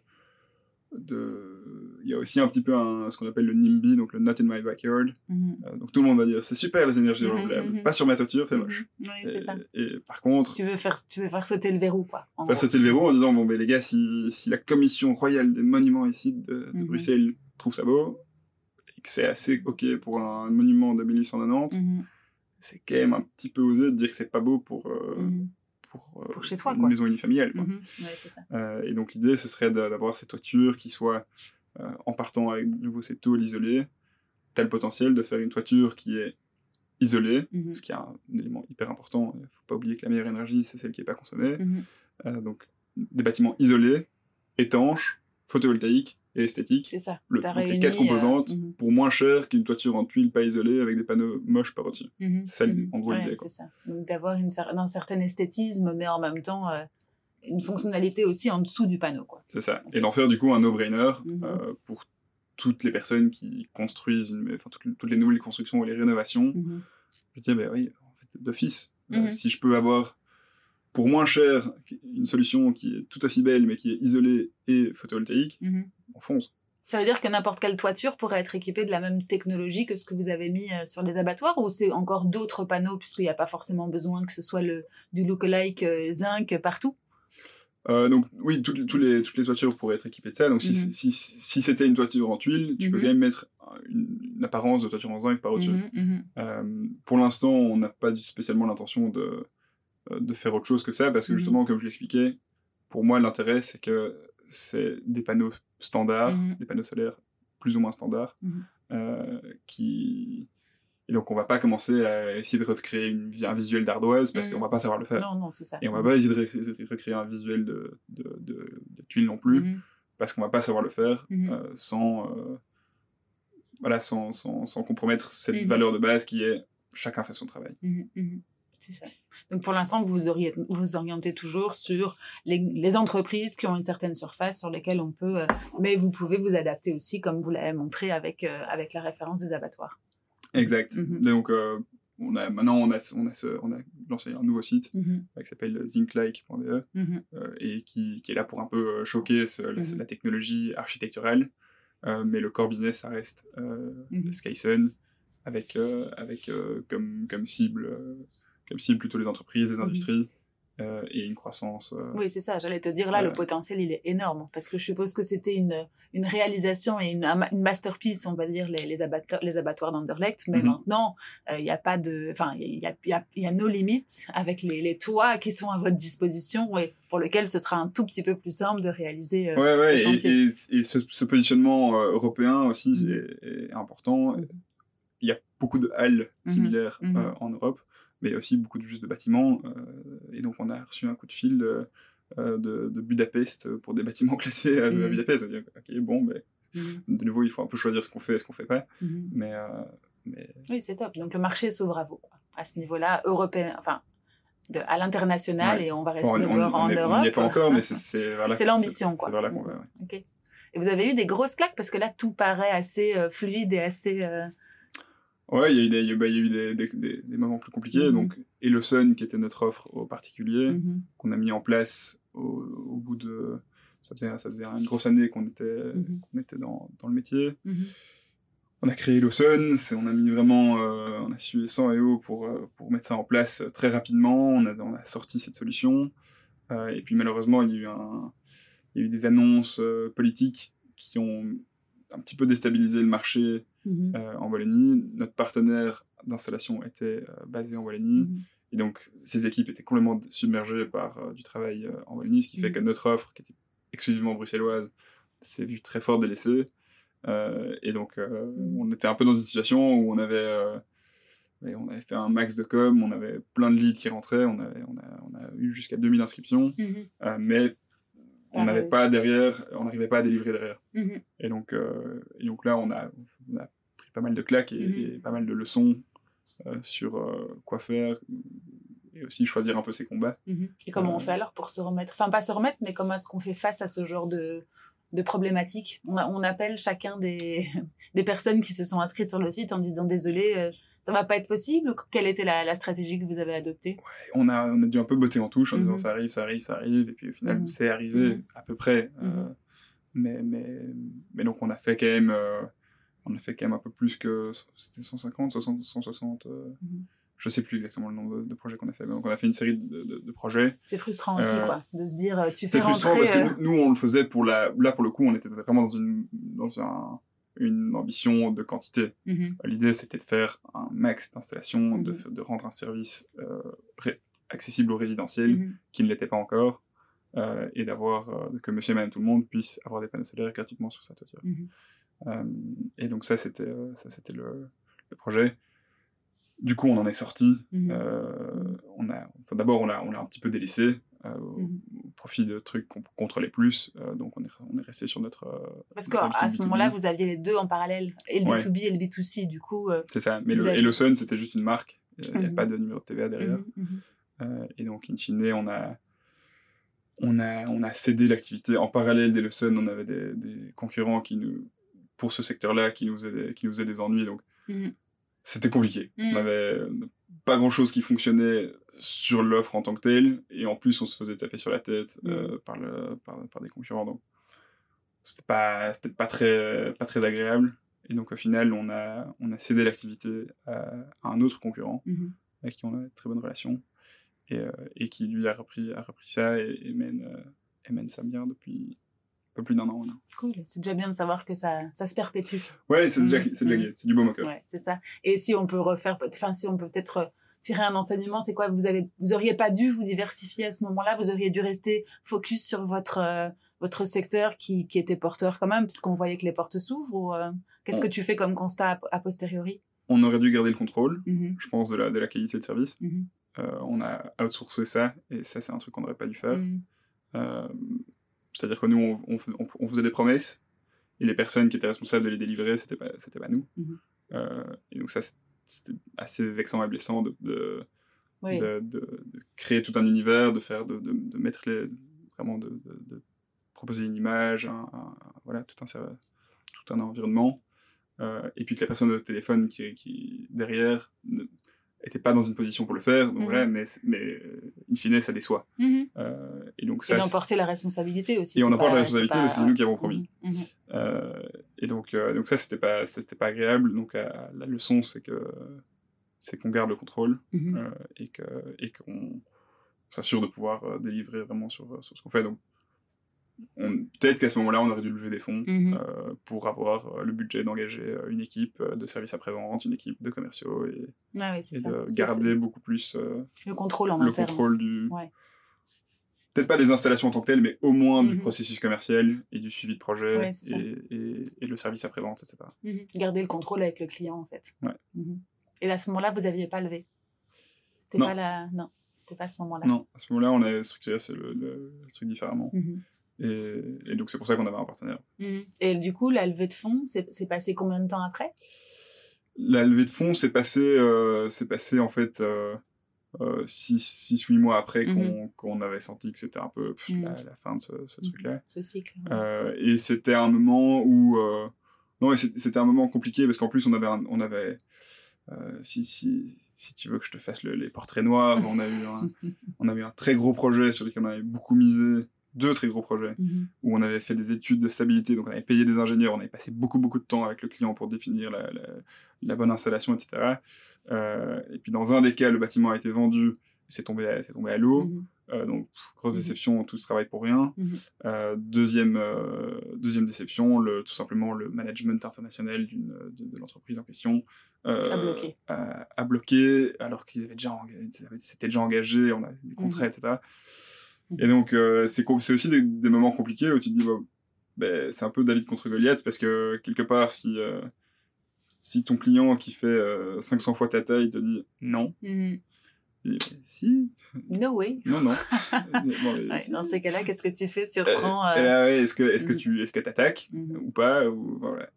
[SPEAKER 2] de... Il y a aussi un petit peu un, ce qu'on appelle le NIMBY, donc le Not in My Backyard. Mhm. Euh, donc tout le monde va dire c'est super les énergies mhm, renouvelables, pas sur ma toiture, c'est moche.
[SPEAKER 1] Oui, c'est ça.
[SPEAKER 2] Et par contre.
[SPEAKER 1] Tu veux faire, tu veux faire sauter le verrou, quoi.
[SPEAKER 2] Faire sauter le verrou en disant bon, ben les gars, si, si la commission royale des monuments ici de, de Bruxelles trouve ça beau, c'est assez ok pour un monument de 1890, mhm. c'est quand même un petit peu osé de dire que c'est pas beau pour, euh, mhm. pour,
[SPEAKER 1] euh, chez toi,
[SPEAKER 2] une maison unifamiliale. Quoi.
[SPEAKER 1] Mhm. ça.
[SPEAKER 2] Euh, et donc l'idée, ce serait d'avoir ces toitures qui soient, en partant avec de nouveau ces tôles isolées, tel potentiel de faire une toiture qui est isolée, ce qui est un, élément hyper important. Il ne faut pas oublier que la meilleure énergie, c'est celle qui n'est pas consommée. donc des bâtiments isolés étanche, photovoltaïque et esthétique.
[SPEAKER 1] C'est ça.
[SPEAKER 2] Le, donc les quatre composantes
[SPEAKER 1] mhm.
[SPEAKER 2] pour moins cher qu'une toiture en tuiles pas isolée avec des panneaux moches par au-dessus.
[SPEAKER 1] Mhm.
[SPEAKER 2] C'est ça,
[SPEAKER 1] Mhm.
[SPEAKER 2] en gros,
[SPEAKER 1] Ouais, c'est ça. Donc d'avoir un certain esthétisme, mais en même temps euh, une fonctionnalité aussi en dessous du panneau.
[SPEAKER 2] C'est ça. Et d'en faire du coup un no-brainer euh, pour toutes les personnes qui construisent, enfin toutes, toutes les nouvelles constructions et les rénovations. Je dis, ben oui, en fait, d'office. Euh, si je peux avoir pour moins cher une solution qui est tout aussi belle mais qui est isolée et photovoltaïque. On fonce.
[SPEAKER 1] Ça veut dire que n'importe quelle toiture pourrait être équipée de la même technologie que ce que vous avez mis euh, sur les abattoirs ou c'est encore d'autres panneaux puisqu'il n'y a pas forcément besoin que ce soit le, du lookalike euh, zinc partout?
[SPEAKER 2] Euh, donc oui, toutes, les- toutes les, toutes les toitures pourraient être équipées de ça. Donc si,
[SPEAKER 1] Mhm.
[SPEAKER 2] si, si c'était une toiture en tuile, tu peux
[SPEAKER 1] Mhm.
[SPEAKER 2] quand même mettre une, une apparence de toiture en zinc par au-dessus.
[SPEAKER 1] Mhm.
[SPEAKER 2] Euh, pour l'instant, on n'a pas spécialement l'intention de, de faire autre chose que ça, parce que justement, comme je l'expliquais, pour moi, l'intérêt, c'est que c'est des panneaux standards,
[SPEAKER 1] Mhm.
[SPEAKER 2] des panneaux solaires plus ou moins standards,
[SPEAKER 1] Mhm.
[SPEAKER 2] euh, qui... Et donc, on va pas commencer à essayer de recréer une, un visuel d'ardoise, parce
[SPEAKER 1] Mhm.
[SPEAKER 2] qu'on va pas savoir le faire.
[SPEAKER 1] Non, non, c'est ça.
[SPEAKER 2] Et on va pas essayer de, ré- de recréer un visuel de, de, de, de tuile non plus,
[SPEAKER 1] Mhm.
[SPEAKER 2] parce qu'on va pas savoir le faire
[SPEAKER 1] Mhm.
[SPEAKER 2] euh, sans, euh, voilà, sans, sans, sans compromettre cette
[SPEAKER 1] Mhm.
[SPEAKER 2] valeur de base qui est chacun fait son travail.
[SPEAKER 1] C'est ça. Donc pour l'instant, vous vous orientez, vous vous orientez toujours sur les, les entreprises qui ont une certaine surface sur lesquelles on peut, euh, mais vous pouvez vous adapter aussi, comme vous l'avez montré avec, euh, avec la référence des abattoirs.
[SPEAKER 2] Exact.
[SPEAKER 1] Mhm.
[SPEAKER 2] Donc, euh, on a, maintenant, on a, on, a ce- on a lancé un nouveau site
[SPEAKER 1] Mhm,
[SPEAKER 2] qui s'appelle zinklike.be
[SPEAKER 1] mhm,
[SPEAKER 2] euh, et qui, qui est là pour un peu choquer ce- la,
[SPEAKER 1] Mhm.
[SPEAKER 2] la technologie architecturale. Mais le core business, ça reste. Skysun, avec, avec comme, comme, cible, comme cible plutôt les entreprises, les
[SPEAKER 1] Mhm.
[SPEAKER 2] industries, euh, et une croissance. euh,
[SPEAKER 1] Oui, c'est ça. J'allais te dire là, le potentiel, il est énorme. Parce que je suppose que c'était une, une réalisation et une, un ma- une masterpiece, on va dire, les, les, abattoirs, les abattoirs d'Anderlecht. Mais
[SPEAKER 2] Mhm.
[SPEAKER 1] maintenant, il n'y a pas de. Enfin, il y a, y, a, y a nos limites avec les, les toits qui sont à votre disposition et pour lesquels ce sera un tout petit peu plus simple de réaliser. euh,
[SPEAKER 2] Ouais, ouais, et,
[SPEAKER 1] chantier.
[SPEAKER 2] et- et ce, ce positionnement euh, européen aussi
[SPEAKER 1] Mhm.
[SPEAKER 2] est, est important. Il y a beaucoup de halles similaires euh, en Europe, mais aussi beaucoup de, juste de bâtiments. euh, et donc, on a reçu un coup de fil euh, euh, de, de Budapest pour des bâtiments classés à, à
[SPEAKER 1] Mhm.
[SPEAKER 2] Budapest. On a dit, ok, bon, mais
[SPEAKER 1] Mhm,
[SPEAKER 2] de nouveau, il faut un peu choisir ce qu'on fait et ce qu'on fait pas.
[SPEAKER 1] mhm.
[SPEAKER 2] Mais, euh, mais
[SPEAKER 1] Oui, c'est top. Donc le marché s'ouvre à vous, quoi. à ce niveau-là, européen, enfin, de, à l'international,
[SPEAKER 2] Ouais.
[SPEAKER 1] et on va rester
[SPEAKER 2] bon, on- on-
[SPEAKER 1] d'abord
[SPEAKER 2] on
[SPEAKER 1] en
[SPEAKER 2] est- on
[SPEAKER 1] Europe.
[SPEAKER 2] n'y est pas encore, mais c'est-
[SPEAKER 1] l'ambition,
[SPEAKER 2] c'est- vers là qu'on va, ouais.
[SPEAKER 1] Et vous avez eu des grosses claques? Parce que là, tout paraît assez euh, fluide et assez. euh,
[SPEAKER 2] Ouais, il y a eu des, il y a- bah, il y a eu des, des, des- des moments plus compliqués.
[SPEAKER 1] Mhm.
[SPEAKER 2] Donc, et le Sun, qui était notre offre aux particuliers,
[SPEAKER 1] mhm,
[SPEAKER 2] qu'on a mis en place au, au bout de. Ça faisait, ça faisait une grosse année qu'on était,
[SPEAKER 1] Mhm.
[SPEAKER 2] qu'on était dans, dans le métier. On a créé Lawson, on a mis vraiment. euh, on a suivi 100 et haut pour, euh, pour mettre ça en place euh, très rapidement. On a, on a sorti cette solution. Euh, et puis malheureusement, il y a eu, un, il y a eu des annonces euh, politiques qui ont un petit peu déstabilisé le marché
[SPEAKER 1] mhm,
[SPEAKER 2] euh, en Wallonie. Notre partenaire d'installation était euh, basé en Wallonie.
[SPEAKER 1] mhm.
[SPEAKER 2] Et donc, ces équipes étaient complètement submergées par euh, du travail en Wallonie, ce qui fait
[SPEAKER 1] Mhm.
[SPEAKER 2] que notre offre, qui était exclusivement bruxelloise, s'est vue très fort délaissée. Et donc, on était un peu dans une situation où on avait, on avait fait un max de com, on avait plein de leads qui rentraient, on, avait, on, a, on a eu jusqu'à 2000 inscriptions, mais on n'avait pas derrière, on n'arrivait pas à délivrer derrière.
[SPEAKER 1] mhm.
[SPEAKER 2] Et donc, euh, et donc là, on a, on a pris pas mal de claques et,
[SPEAKER 1] Mhm.
[SPEAKER 2] et pas mal de leçons euh, sur euh, quoi faire et aussi choisir un peu ses combats.
[SPEAKER 1] Mhm. Et comment on fait alors pour se remettre? Enfin, pas se remettre, mais comment est-ce qu'on fait face à ce genre de, de problématiques? On, a- on appelle chacun des, des personnes qui se sont inscrites sur le site en disant désolé, ça va pas être possible. ou Quelle était la, la stratégie que vous avez adoptée?
[SPEAKER 2] On, a, on a dû un peu botter en touche en disant
[SPEAKER 1] Mhm.
[SPEAKER 2] ça arrive, ça arrive, ça arrive, et puis au final,
[SPEAKER 1] Mhm.
[SPEAKER 2] c'est arrivé
[SPEAKER 1] Mhm.
[SPEAKER 2] à peu près. euh, mais, mais, mais donc, on a fait quand même, euh, on a fait quand même un peu plus que, c'était 150, 60, 160, euh, je sais plus exactement le nombre de, de projets qu'on a fait. mais Donc, on a fait une série de, de- de projets.
[SPEAKER 1] C'est frustrant aussi,
[SPEAKER 2] Euh,
[SPEAKER 1] quoi, de se dire, tu
[SPEAKER 2] C'est
[SPEAKER 1] fais
[SPEAKER 2] frustrant
[SPEAKER 1] rentrer.
[SPEAKER 2] parce
[SPEAKER 1] euh,
[SPEAKER 2] que nous, nous, on le faisait pour la. Là, pour le coup, on était vraiment dans une, dans un, une ambition de quantité.
[SPEAKER 1] mhm,
[SPEAKER 2] L'idée, c'était de faire un max d'installations, de,
[SPEAKER 1] Mhm.
[SPEAKER 2] de rendre un service euh, accessible aux résidentiels
[SPEAKER 1] mhm,
[SPEAKER 2] qui ne l'était pas encore, euh, et d'avoir euh, que Monsieur et Madame tout le monde puisse avoir des panneaux solaires gratuitement sur sa toiture. et donc ça, c'était ça, c'était le, le projet. Du coup, on en est sorti. On a, enfin, d'abord, on l'a, on l'a un petit peu délaissé. Mhm. au, profit de trucs qu'on contrôlait plus. donc on est, on est resté sur notre.
[SPEAKER 1] Parce qu'à ce moment-là, vous aviez les deux en parallèle, et le B2B et le B2C, du coup.
[SPEAKER 2] C'est ça, mais le, et le Sun, c'était juste une marque. Il n'y a mhm. pas de numéro de TVA derrière. et donc, in fine, on a on a, on a cédé l'activité. En parallèle des Lessons, on avait des, des, concurrents qui nous, pour ce secteur-là qui nous faisaient des, qui nous faisaient des ennuis. Donc. C'était compliqué. On mhm. avait pas grand-chose qui fonctionnait sur l'offre en tant que telle. Et en plus, on se faisait taper sur la tête euh, mhm. par, le, par, par, des concurrents. Donc, c'était pas, c'était pas très, pas très agréable. Et donc, au final, on a, on a cédé l'activité à, un autre concurrent avec qui on a une très bonne relation et, euh, et, qui lui a repris, a repris ça et, mène, euh, et mène ça bien depuis peu plus d'un an.
[SPEAKER 1] Cool, c'est déjà bien de savoir que ça, ça se perpétue.
[SPEAKER 2] Ouais, c'est déjà, c'est déjà mmh. c'est du beau moqueur.
[SPEAKER 1] Ouais, c'est ça. Et si on peut refaire, enfin, si on peut peut-être euh, tirer un enseignement, c'est quoi? Vous avez, vous auriez pas dû vous diversifier à ce moment-là? Vous auriez dû rester focus sur votre votre secteur qui, qui était porteur quand même, puisqu'on voyait que les portes s'ouvrent. Ou qu'est-ce que tu fais comme constat a, posteriori?
[SPEAKER 2] On aurait dû garder le contrôle, mmh je pense, de la, de la qualité de service. Mmh euh, on a outsourcé ça, et ça, c'est un truc qu'on n'aurait pas dû faire. Mm. Euh, c'est-à-dire que nous, on, on, faisait des promesses, et les personnes qui étaient responsables de les délivrer, c'était pas, c'était pas nous. Mm-hmm. Euh, et donc ça, c'était assez vexant et blessant de, de, de, créer tout un univers, de faire, de, de mettre les, vraiment de, proposer une image, voilà, tout un, tout un environnement. et puis que la personne au téléphone qui, qui derrière était pas dans une position pour le faire, donc voilà, mhm. mais, mais euh, in fine, ça déçoit. Mhm. Euh, et donc ça.
[SPEAKER 1] Et d'emporter la responsabilité aussi.
[SPEAKER 2] Et on emporte la responsabilité parce que c'est nous qui avons promis. Mhm. Euh, et donc, donc ça, c'était pas, c'était pas agréable. Donc la leçon, c'est que c'est qu'on garde le contrôle et que et qu'on s'assure de pouvoir délivrer vraiment sur, sur ce qu'on fait. Donc peut-être qu'à ce moment-là, on aurait dû lever des fonds mhm. euh, pour avoir euh, le budget d'engager euh, une équipe de services après-vente, une équipe de commerciaux et,
[SPEAKER 1] ah
[SPEAKER 2] de garder beaucoup plus
[SPEAKER 1] le contrôle en
[SPEAKER 2] le contrôle du. Peut-être pas des installations en tant que telles, mais au moins du mhm. processus commercial et du suivi de projet et, et, le service après-vente, etc.
[SPEAKER 1] Mhm. Garder le contrôle avec le client, en fait. Et à ce moment-là, vous n'aviez pas levé? C'était pas la... Non, c'était pas à ce moment-là.
[SPEAKER 2] Non, à ce moment-là, on a structuré le, le, truc différemment. Et, donc, c'est pour ça qu'on avait un partenaire.
[SPEAKER 1] Mmh. Et du coup, la levée de fonds, c'est passé combien de temps après?
[SPEAKER 2] La levée de fonds, c'est passé, euh, passé en fait 6-8 euh, euh, mois après mmh qu'on avait senti que c'était un peu mmh. la, fin de ce, truc-là.
[SPEAKER 1] Ce cycle.
[SPEAKER 2] et c'était un moment où. non, c'était un moment compliqué parce qu'en plus, on avait. on avait si, si, si tu veux que je te fasse les portraits noirs, on a, eu un, on a eu un très gros projet sur lequel on avait beaucoup misé deux très gros projets mhm. où on avait fait des études de stabilité, donc on avait payé des ingénieurs, on avait passé beaucoup beaucoup de temps avec le client pour définir la, la, bonne installation, etc. Euh, et puis dans un des cas, le bâtiment a été vendu, c'est tombé, c'est tombé à l'eau, mhm. euh, donc grosse mhm. déception, tout ce travail pour rien. Euh, deuxième, deuxième déception, le, tout simplement le management international de, l'entreprise en question
[SPEAKER 1] a bloqué.
[SPEAKER 2] A, bloqué alors qu'ils avaient déjà, c'était déjà engagé, on a des contrats, etc. Et donc, euh, c'est aussi des, des, moments compliqués où tu te dis, ben, c'est un peu David contre Goliath parce que quelque part, si, euh, si ton client qui fait 500 euh, fois ta taille te dit non, mm-hmm. si.
[SPEAKER 1] No way.
[SPEAKER 2] Non, non.
[SPEAKER 1] Dans ces cas-là, qu'est-ce que tu fais? Tu reprends.
[SPEAKER 2] est-ce que, est-ce que mm-hmm. tu est-ce que attaques mm-hmm. ou pas ou, voilà.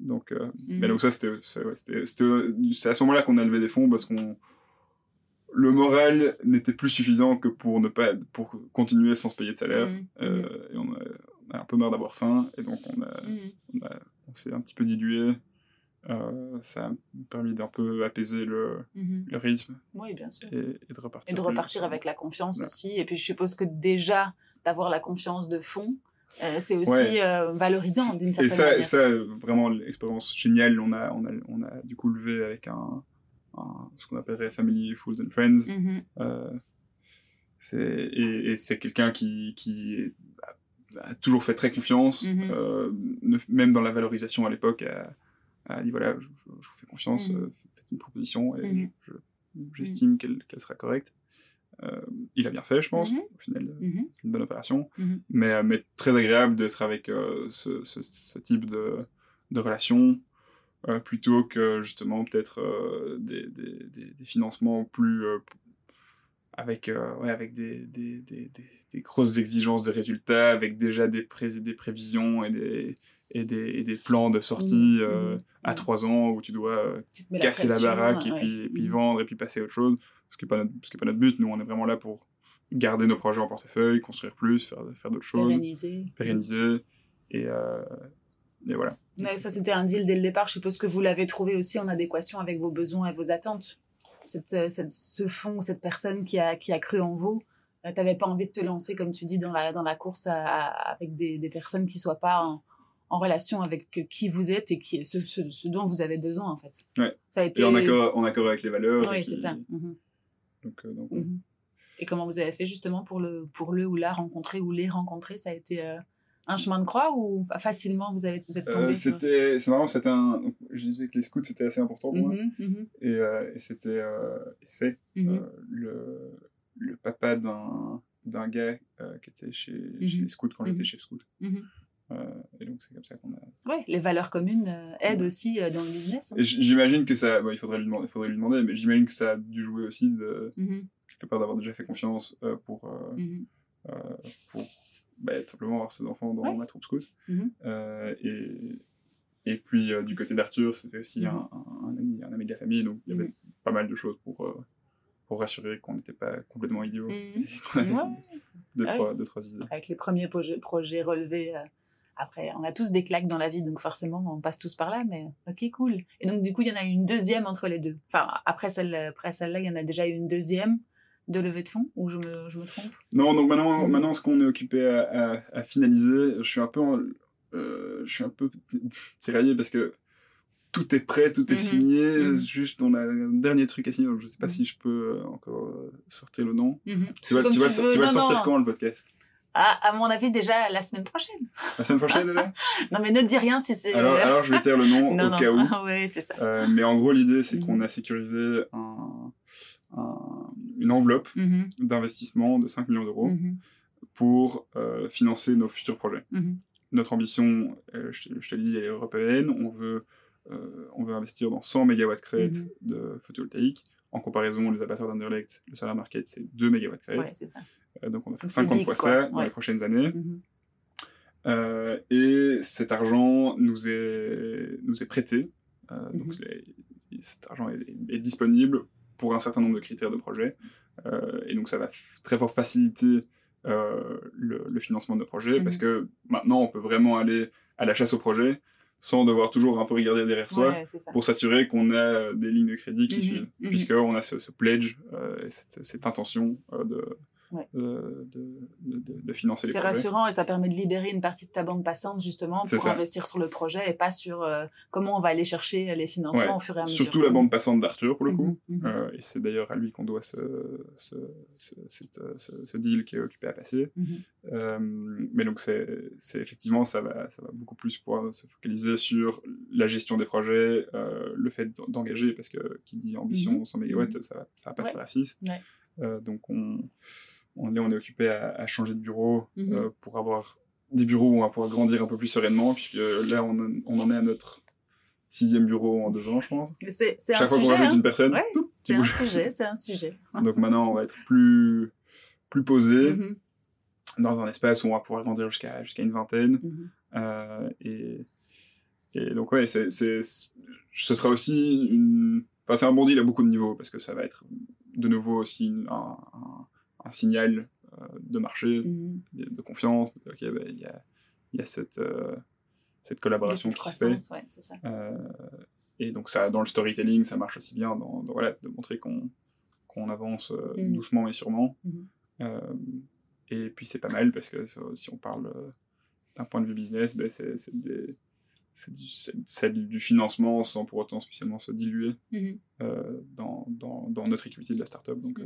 [SPEAKER 2] Donc, mais donc ça, c'était c'est à ce moment-là qu'on a levé des fonds parce qu'on le moral n'était plus suffisant que pour ne pas pour continuer sans se payer de salaire. Mmh, euh, mmh. et on a, un peu marre d'avoir faim et donc on a, mmh. on, s'est un petit peu dilué. Euh, ça a permis d'un peu apaiser le, le rythme.
[SPEAKER 1] Oui bien sûr.
[SPEAKER 2] Et, de repartir
[SPEAKER 1] et de repartir avec la confiance aussi. Et puis je suppose que déjà d'avoir la confiance de fond euh, c'est aussi valorisant d'une certaine
[SPEAKER 2] et ça,
[SPEAKER 1] manière.
[SPEAKER 2] Et ça, vraiment, l'expérience géniale, on a, on, a, on a du coup levé avec un, ce qu'on appellerait Family, Fools and Friends. Mm-hmm. Euh, et, et c'est quelqu'un qui, qui a, toujours fait très confiance, mm-hmm. euh, même dans la valorisation à l'époque, a, a, dit voilà, je, vous fais confiance, mm-hmm. euh, faites une proposition et j'estime qu'elle sera correcte. il a bien fait, je pense. Au final, c'est une bonne opération. Mais, mais très agréable d'être avec ce, ce, ce, type de, de relation plutôt que justement peut-être euh, des, des, des, financements plus, euh, avec, ouais, avec des, des, des, des, grosses exigences de résultats, avec déjà des, des prévisions et des, et des, et des plans de sortie mmh, mmh, à mmh. trois ans où tu dois casser la, baraque et, puis, et puis vendre et puis passer à autre chose. Ce qui n'est pas, pas, notre but. Nous, on est vraiment là pour garder nos projets en portefeuille, construire plus, faire, faire d'autres choses. Pérenniser. Pérenniser. Et, euh, et voilà.
[SPEAKER 1] ça, c'était un deal dès le départ. Je suppose que vous l'avez trouvé aussi en adéquation avec vos besoins et vos attentes. Cette, euh, cette, ce fond, cette personne qui a, qui a cru en vous, euh, tu n'avais pas envie de te lancer, comme tu dis, dans la, dans la course avec des, des, personnes qui ne soient pas en, en, relation avec qui vous êtes et qui, ce, ce, dont vous avez besoin, en fait.
[SPEAKER 2] Ouais. Ça a été... Et en accord, en accord avec les valeurs.
[SPEAKER 1] Oui, c'est ça. Mhm. Donc, donc mhm. Et comment vous avez fait justement pour le, pour le ou la rencontrer ou les rencontrer? Ça a été euh, un chemin de croix ou facilement vous, avez, vous êtes tombé
[SPEAKER 2] euh, c'était, C'est marrant, c'était un. Je disais que les scouts c'était assez important pour moi. Mhm, mhm. Et, euh, et, c'était. c'est mhm. le, le papa d'un, d'un gars qui était chez, chez les scouts quand j'étais chef scout. et donc c'est comme ça qu'on a.
[SPEAKER 1] Oui, les valeurs communes aident aussi dans le business.
[SPEAKER 2] Hein. j'imagine que ça, il faudrait lui demander, faudrait lui demander, mais j'imagine que ça a dû jouer aussi de, quelque d'avoir déjà fait confiance euh, pour, euh, euh, pour bah, simplement avoir ses enfants dans ma troupe scout. Mmh et, et puis, du côté d'Arthur, c'était aussi mmh un, un, ami, un ami de la famille, donc il y avait pas mal de choses pour, pour rassurer qu'on n'était pas complètement idiots. deux, trois, deux, trois idées.
[SPEAKER 1] Avec les premiers projets, projets relevés après, on a tous des claques dans la vie, donc forcément, on passe tous par là, mais ok, cool. Et donc, du coup, il y en a une deuxième entre les deux. Enfin, après celle-là, après celle il y en a déjà une deuxième de levée de fonds ou je me, je me trompe?
[SPEAKER 2] Non, donc maintenant, maintenant ce qu'on est occupé à, à, finaliser, je suis un peu, euh, je suis un peu tiraillé parce que tout est prêt, tout est mmh signé, mmh juste on a un dernier truc à signer, donc je sais pas si je peux euh, encore euh, sortir le nom. Tu vas, tu, vas, tu vas sortir quand le podcast?
[SPEAKER 1] Ah, à mon avis, déjà la semaine prochaine.
[SPEAKER 2] La semaine prochaine déjà?
[SPEAKER 1] Non, mais ne dis rien si c'est.
[SPEAKER 2] Alors, alors, je vais taire le nom au cas où.
[SPEAKER 1] oui, c'est ça.
[SPEAKER 2] Euh, mais en gros, l'idée, c'est qu'on a sécurisé un, une enveloppe mhm. d'investissement de 5 millions d'euros mhm. pour euh, financer nos futurs projets. Mhm. Notre ambition, euh, je, te l'ai dit, elle est européenne. On veut, euh, on veut investir dans 100 MW crête de photovoltaïque. En comparaison, les abatteurs d'Underlect, le solar market, c'est 2 MW crête.
[SPEAKER 1] Ouais, c'est ça.
[SPEAKER 2] donc on va faire 50 fois ça dans les prochaines années. et cet argent nous est, nous est prêté. Donc cet argent est, disponible pour un certain nombre de critères de projet. Euh, et donc ça va très fort faciliter euh, le, financement de projets parce mhm. que maintenant on peut vraiment aller à la chasse au projet sans devoir toujours un peu regarder derrière soi pour s'assurer qu'on a des lignes de crédit qui mhm. suivent, mhm. puisqu'on a ce, pledge, euh, cette, cette, intention de, de, de, de, financer les
[SPEAKER 1] projets. C'est rassurant et ça permet de libérer une partie de ta bande passante justement pour investir sur le projet et pas sur euh, comment on va aller chercher les financements au fur et à mesure.
[SPEAKER 2] Surtout la bande passante d'Arthur pour le coup. Mhm, mhm. Euh, et c'est d'ailleurs à lui qu'on doit ce, ce, ce, ce, deal qui est occupé à passer. Mhm. Euh, mais donc c'est effectivement ça va, ça va beaucoup plus pouvoir se focaliser sur la gestion des projets, le fait d'engager parce que qui dit ambition 100 MW ça va, ça va pas faire à 6. donc on on est, on est occupé à, changer de bureau mhm. euh, pour avoir des bureaux où on va pouvoir grandir un peu plus sereinement, puisque là, on, on en est à notre sixième bureau en deux ans, je pense.
[SPEAKER 1] C'est, Chaque un fois qu'on
[SPEAKER 2] hein. une personne,
[SPEAKER 1] c'est un sujet, c'est un sujet.
[SPEAKER 2] Donc maintenant, on va être plus, plus posé mhm. dans un espace où on va pouvoir grandir jusqu'à, jusqu'à une vingtaine. Mhm. Euh, et, et donc, ouais, c'est, ce sera aussi une. Enfin, c'est un bon deal à beaucoup de niveaux, parce que ça va être de nouveau aussi un un signal euh, de marché, mmh. de, confiance. Ok, bah, il y, a, y, a, cette, euh, cette collaboration qui se fait.
[SPEAKER 1] Ouais, ça.
[SPEAKER 2] Euh, et donc, ça, dans le storytelling, ça marche aussi bien dans, voilà, de montrer qu'on qu'on avance mmh. doucement et sûrement. Mmh. et puis, c'est pas mal parce que si on parle d'un point de vue business, ben, c'est du, du, financement sans pour autant spécialement se diluer dans, dans, dans, notre equity de la startup. Donc,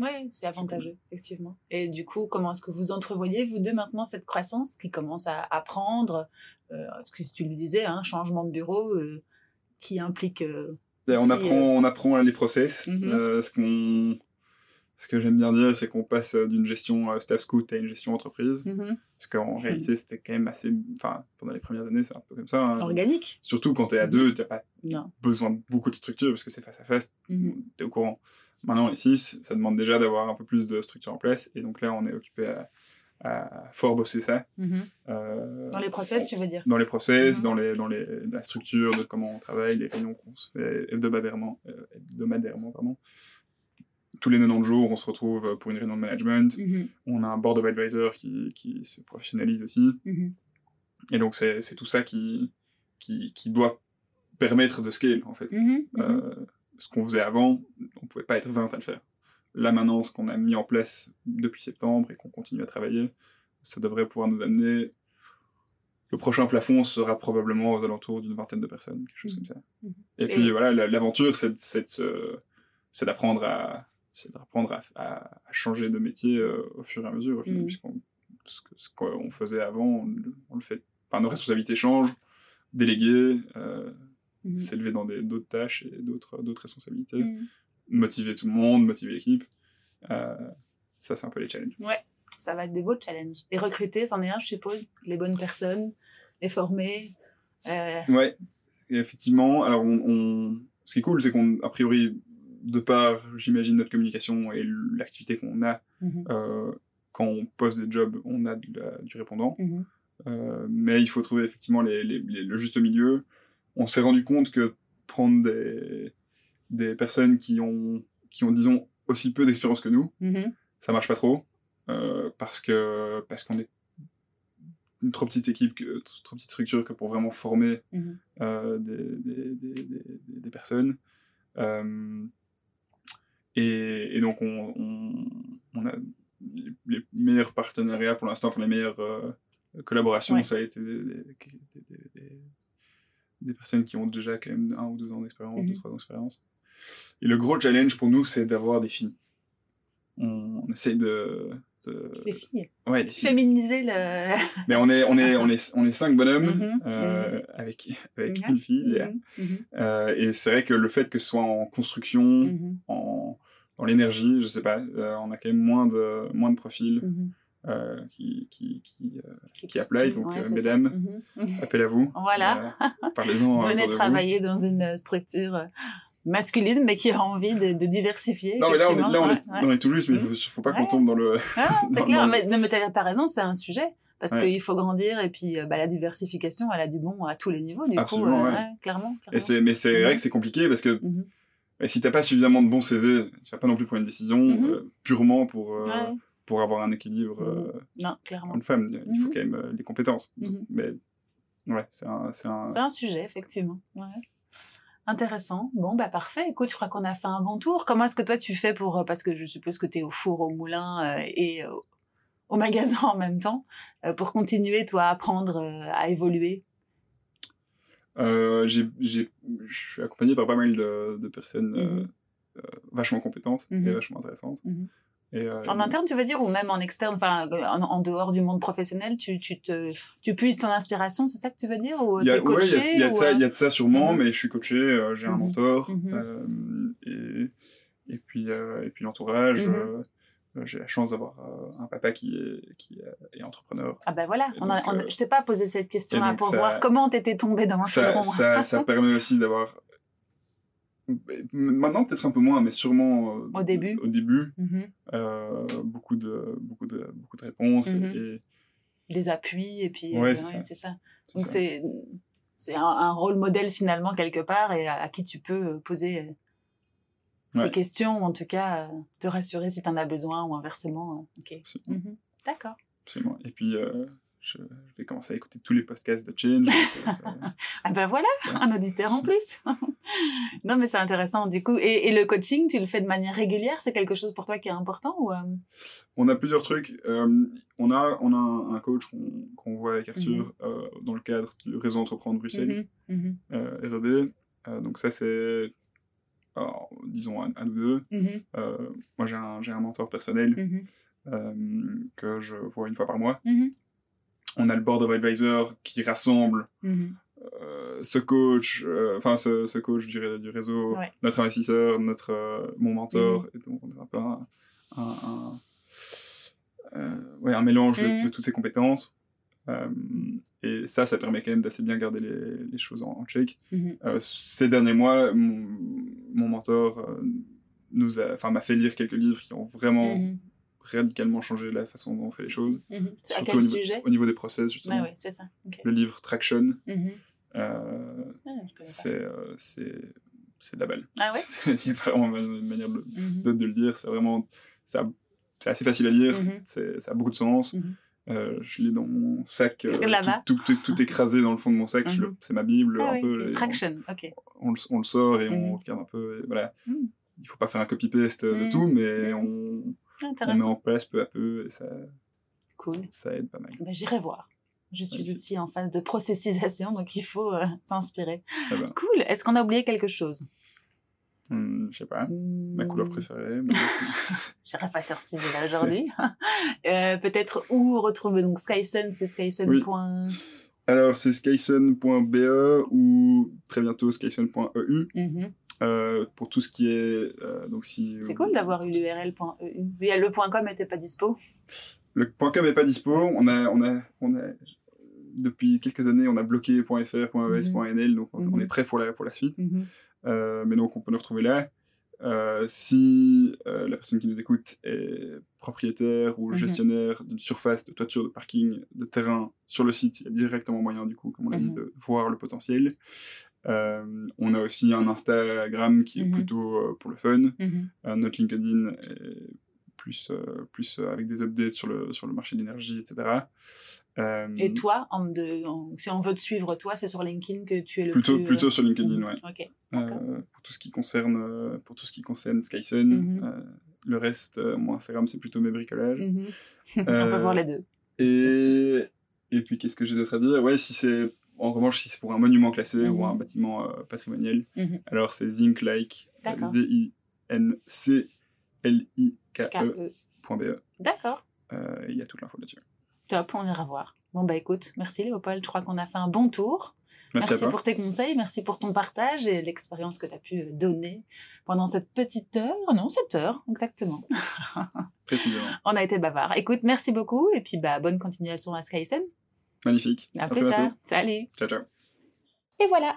[SPEAKER 1] oui, c'est avantageux, effectivement. Et du coup, comment est-ce que vous entrevoyez, vous deux, maintenant, cette croissance qui commence à, prendre, euh, ce que tu lui disais, un hein, changement de bureau euh, qui implique... Euh,
[SPEAKER 2] on, apprend, on apprend les process, mhm. ce qu'on ce que j'aime bien dire, c'est qu'on passe d'une gestion staff scout à une gestion entreprise.
[SPEAKER 1] Mhm.
[SPEAKER 2] Parce qu'en réalité, c'était quand même assez. Enfin, pendant les premières années, c'est un peu comme ça. hein.
[SPEAKER 1] Organique.
[SPEAKER 2] Surtout quand tu es à deux, tu n'as pas
[SPEAKER 1] Non.
[SPEAKER 2] besoin de beaucoup de structure parce que c'est face à face,
[SPEAKER 1] Mhm.
[SPEAKER 2] tu es au courant. Maintenant, les 6, ça demande déjà d'avoir un peu plus de structure en place. Et donc là, on est occupé à, à fort bosser ça.
[SPEAKER 1] Mhm.
[SPEAKER 2] Euh,
[SPEAKER 1] Dans les process, tu veux dire?
[SPEAKER 2] dans les process,
[SPEAKER 1] Mhm.
[SPEAKER 2] dans, les, dans les, la structure de comment on travaille, les réunions qu'on se fait hebdomadairement, euh, hebdomadairement pardon. Tous les 90 jours, on se retrouve pour une réunion de management.
[SPEAKER 1] Mhm.
[SPEAKER 2] On a un board of advisors qui, qui se professionnalise aussi.
[SPEAKER 1] Mhm.
[SPEAKER 2] Et donc, c'est tout ça qui, qui, qui doit permettre de scale, en fait.
[SPEAKER 1] Mhm.
[SPEAKER 2] Euh, ce qu'on faisait avant, on pouvait pas être 20 à le faire. Là, maintenant, ce qu'on a mis en place depuis septembre et qu'on continue à travailler, ça devrait pouvoir nous amener. Le prochain plafond sera probablement aux alentours d'une vingtaine de personnes, quelque chose comme ça. Et puis voilà, la- l'aventure, c'est d'apprendre à, c'est d'apprendre à, à- à changer de métier euh, au fur et à mesure, au final, puisqu'on ce que- ce qu'on faisait avant, on, le- on le fait. Enfin, nos responsabilités changent, déléguer, euh,
[SPEAKER 1] Mhm.
[SPEAKER 2] s'élever dans des- d'autres tâches et d'autres d'autres responsabilités,
[SPEAKER 1] Mhm.
[SPEAKER 2] motiver tout le monde, motiver l'équipe. Euh, ça, c'est un peu les challenges.
[SPEAKER 1] Ça va être des beaux challenges. Et recruter, c'en est un, je suppose. Les bonnes personnes, les former. Euh,
[SPEAKER 2] Ouais, et effectivement. Alors, on, on- ce qui est cool, c'est qu'on, a priori, de par, j'imagine, notre communication et l'activité qu'on a,
[SPEAKER 1] mhm.
[SPEAKER 2] euh, quand on poste des jobs, on a de la- du répondant.
[SPEAKER 1] Mhm.
[SPEAKER 2] Euh, mais il faut trouver effectivement les, les- les- le juste milieu. On s'est rendu compte que prendre des, des personnes qui ont, qui ont, disons, aussi peu d'expérience que nous,
[SPEAKER 1] Mhm.
[SPEAKER 2] ça marche pas trop. euh, parce que parce qu'on est une trop petite équipe, que, trop petite structure que pour vraiment former
[SPEAKER 1] Mhm.
[SPEAKER 2] euh, des, des personnes. Et, et donc, on, on, on a les, les meilleurs partenariats pour l'instant, enfin les meilleures euh, collaborations,
[SPEAKER 1] Ouais.
[SPEAKER 2] ça a été des, des, des- des- des- des personnes qui ont déjà quand même un ou deux ans d'expérience,
[SPEAKER 1] Mhm.
[SPEAKER 2] deux, trois ans d'expérience. Et le gros challenge pour nous, c'est d'avoir des filles. On, on essaye de, de-
[SPEAKER 1] Les filles.
[SPEAKER 2] Ouais, des filles.
[SPEAKER 1] Féminiser le.
[SPEAKER 2] Mais on est, on est, on est, on est cinq bonhommes
[SPEAKER 1] Mhm,
[SPEAKER 2] euh, avec, avec
[SPEAKER 1] Mhm.
[SPEAKER 2] une fille.
[SPEAKER 1] Mhm. Mhm.
[SPEAKER 2] Euh, et c'est vrai que le fait que ce soit en construction,
[SPEAKER 1] Mhm.
[SPEAKER 2] en, dans l'énergie, je sais pas, euh, on a quand même moins de, moins de profils
[SPEAKER 1] Mhm.
[SPEAKER 2] euh, qui, qui, qui, euh, qui apply.
[SPEAKER 1] costumes,
[SPEAKER 2] Donc,
[SPEAKER 1] ouais,
[SPEAKER 2] mesdames,
[SPEAKER 1] Mhm. Mhm.
[SPEAKER 2] appel à vous.
[SPEAKER 1] Voilà.
[SPEAKER 2] Parlez-en.
[SPEAKER 1] Venez travailler dans une structure masculine, mais qui a envie de, de diversifier.
[SPEAKER 2] Non, mais là, on est, là, on est,
[SPEAKER 1] ouais.
[SPEAKER 2] on est tout juste, mais il faut, faut pas qu'on
[SPEAKER 1] Ouais.
[SPEAKER 2] tombe dans le.
[SPEAKER 1] Ah, c'est clair,
[SPEAKER 2] dans-
[SPEAKER 1] mais, non, mais t'as as raison, c'est un sujet. Parce qu'il faut grandir et puis bah, la diversification, elle a du bon à tous les niveaux, du
[SPEAKER 2] Absolument,
[SPEAKER 1] coup. euh, clairement.
[SPEAKER 2] Et
[SPEAKER 1] clairement.
[SPEAKER 2] c'est, mais c'est
[SPEAKER 1] Mhm.
[SPEAKER 2] vrai que c'est compliqué parce que
[SPEAKER 1] Mhm.
[SPEAKER 2] Bah, si t'as pas suffisamment de bons CV, tu vas pas non plus prendre une décision
[SPEAKER 1] Mhm.
[SPEAKER 2] euh, purement pour, euh,
[SPEAKER 1] Ouais.
[SPEAKER 2] pour avoir un équilibre. euh,
[SPEAKER 1] Non, clairement.
[SPEAKER 2] homme-femme. Il faut
[SPEAKER 1] Mhm.
[SPEAKER 2] quand même euh, les compétences.
[SPEAKER 1] Mhm.
[SPEAKER 2] Mais ouais, c'est un, c'est un,
[SPEAKER 1] un sujet, effectivement. Ouais. Intéressant. Bon, bah parfait. Écoute, je crois qu'on a fait un bon tour. Comment est-ce que toi tu fais pour... Parce que je suppose que tu es au four, au moulin euh, et euh, au magasin en même temps, euh, pour continuer, toi, à apprendre, à évoluer?
[SPEAKER 2] Euh, j'ai, j'ai, je suis accompagné par pas mal de, de personnes euh,
[SPEAKER 1] Mhm.
[SPEAKER 2] euh, vachement compétentes
[SPEAKER 1] Mhm.
[SPEAKER 2] et vachement intéressantes.
[SPEAKER 1] Mhm.
[SPEAKER 2] Et, euh,
[SPEAKER 1] En interne, tu veux dire, ou même en externe, enfin, en, en dehors du monde professionnel, tu, tu, te, tu puises ton inspiration, c'est ça que tu veux dire Ou
[SPEAKER 2] il y a,
[SPEAKER 1] t'es coaché
[SPEAKER 2] il y a, y a
[SPEAKER 1] ou,
[SPEAKER 2] y a de ça sûrement,
[SPEAKER 1] Mhm.
[SPEAKER 2] mais je suis coaché, euh, j'ai un
[SPEAKER 1] Mhm.
[SPEAKER 2] mentor,
[SPEAKER 1] Mhm.
[SPEAKER 2] euh, et, et puis, euh, et puis l'entourage. Euh, euh, j'ai la chance d'avoir euh, un papa qui est, qui est, est entrepreneur.
[SPEAKER 1] Ah ben voilà, on a,
[SPEAKER 2] donc,
[SPEAKER 1] on a-
[SPEAKER 2] euh,
[SPEAKER 1] je t'ai pas posé cette question-là pour
[SPEAKER 2] ça-
[SPEAKER 1] voir comment t'étais tombé dans un
[SPEAKER 2] ça,
[SPEAKER 1] chaudron.
[SPEAKER 2] ça, ça permet aussi d'avoir maintenant peut-être un peu moins mais sûrement euh,
[SPEAKER 1] Au début.
[SPEAKER 2] au début
[SPEAKER 1] Mhm.
[SPEAKER 2] euh, beaucoup de beaucoup de beaucoup de réponses
[SPEAKER 1] Mhm.
[SPEAKER 2] et,
[SPEAKER 1] Des appuis, et puis...
[SPEAKER 2] Ouais,
[SPEAKER 1] euh,
[SPEAKER 2] c'est ça.
[SPEAKER 1] Donc c'est un, un rôle modèle finalement quelque part et à, à qui tu peux euh, poser euh,
[SPEAKER 2] Ouais.
[SPEAKER 1] tes questions ou en tout cas euh, te rassurer si tu en as besoin ou inversement. euh, ok. Mhm. D'accord.
[SPEAKER 2] Absolument. et puis euh, je, je vais commencer à écouter tous les podcasts de Change
[SPEAKER 1] Ah ben voilà, un auditeur en plus. non mais c'est intéressant du coup. Et, et le coaching, tu le fais de manière régulière? C'est quelque chose pour toi qui est important ou euh,
[SPEAKER 2] on a plusieurs trucs euh, on a on a un, coach qu'on voit avec Arthur
[SPEAKER 1] Mhm.
[SPEAKER 2] euh, dans le cadre du réseau entreprendre Bruxelles REB Euh, donc ça c'est alors, disons à, à nous deux.
[SPEAKER 1] Mhm,
[SPEAKER 2] Euh, moi j'ai un un mentor personnel
[SPEAKER 1] mhm,
[SPEAKER 2] euh, que je vois une fois par mois.
[SPEAKER 1] Mhm,
[SPEAKER 2] on a le board of advisors qui rassemble
[SPEAKER 1] mhm,
[SPEAKER 2] ce coach, enfin ce, ce, coach du, du réseau, notre investisseur, notre mon mentor, et donc on est un peu un, un, ouais, un mélange de, toutes ces compétences. Et ça, ça permet quand même d'assez bien garder les, les choses en, check. Mm-hmm. ces derniers mois, mon, mon mentor nous a, m'a fait lire quelques livres qui ont vraiment mm-hmm radicalement changé la façon dont on fait les choses.
[SPEAKER 1] Mhm. À quel au
[SPEAKER 2] niveau,
[SPEAKER 1] sujet
[SPEAKER 2] Au niveau des process, justement.
[SPEAKER 1] Ah oui, c'est ça.
[SPEAKER 2] Le livre Traction, mhm. euh, ah, euh, c'est de la balle.
[SPEAKER 1] Ah ouais
[SPEAKER 2] C'est vraiment une manière de, mhm. de, le dire. C'est vraiment... C'est assez facile à lire, ça a beaucoup de sens. Euh, je lis dans mon sac, tout, tout, tout, écrasé dans le fond de mon sac, c'est ma Bible.
[SPEAKER 1] Ah
[SPEAKER 2] un peu,
[SPEAKER 1] Traction, ok.
[SPEAKER 2] On, on, le sort et on regarde un peu. Et voilà. Il faut pas faire un copy-paste de tout, mais on, on met en place peu à peu et ça,
[SPEAKER 1] cool.
[SPEAKER 2] ça aide pas mal.
[SPEAKER 1] Ben, J'irai voir. Je suis aussi en phase de processisation, donc il faut euh, s'inspirer. Cool. Est-ce qu'on a oublié quelque chose?
[SPEAKER 2] Hmm, Je sais pas. Ma couleur hmm. préférée.
[SPEAKER 1] J'irai pas sur ce sujet-là aujourd'hui. euh, Peut-être où retrouver donc Skysun, c'est skysun.
[SPEAKER 2] Alors c'est skysun.be ou très bientôt skysun.eu. Euh, pour tout ce qui est euh, donc si
[SPEAKER 1] c'est cool d'avoir eu l'url.eu le .com n'était pas dispo
[SPEAKER 2] le .com n'est pas dispo on a on a on a depuis quelques années on a bloqué .fr .es .nl donc on, mhm. est prêt pour la pour la suite mais donc on peut nous retrouver là si la personne qui nous écoute est propriétaire ou mhm. gestionnaire d'une surface de toiture de parking de terrain sur le site il y a directement moyen du coup comme on l'a dit de voir le potentiel euh, on a aussi un Instagram qui est mhm. plutôt euh, pour le fun. Mhm. Euh, notre LinkedIn est plus, plus avec des updates sur le, sur le marché de l'énergie, etc.
[SPEAKER 1] Et toi, en si on veut te suivre, toi, c'est sur LinkedIn que tu es le
[SPEAKER 2] plutôt,
[SPEAKER 1] plus...
[SPEAKER 2] Plutôt sur LinkedIn, mhm. ouais. pour tout ce qui concerne, pour tout ce qui concerne Skysun. le reste, mon Instagram, c'est plutôt mes bricolages.
[SPEAKER 1] on peut voir les deux.
[SPEAKER 2] Et, et puis, qu'est-ce que j'ai d'autre à dire? Ouais, si c'est en revanche, si c'est pour un monument classé ou un mhm. bâtiment euh, patrimonial, mhm. alors c'est Zinc Like, Z-I-N-C-L-I-K-E.be.
[SPEAKER 1] E. D'accord.
[SPEAKER 2] Euh, il y a toute l'info là-dessus.
[SPEAKER 1] Top, on ira voir. Bon, bah écoute, merci Léopold, je crois qu'on a fait un bon tour. Merci, pour tes conseils, merci pour ton partage et l'expérience que tu as pu euh, donner pendant cette petite heure. Non, cette heure, exactement.
[SPEAKER 2] Précisément.
[SPEAKER 1] on a été bavard. Écoute, merci beaucoup et puis bah, bonne continuation à SkySM.
[SPEAKER 2] Magnifique.
[SPEAKER 1] À, plus tard. Salut.
[SPEAKER 2] Ciao, ciao.
[SPEAKER 3] Et voilà,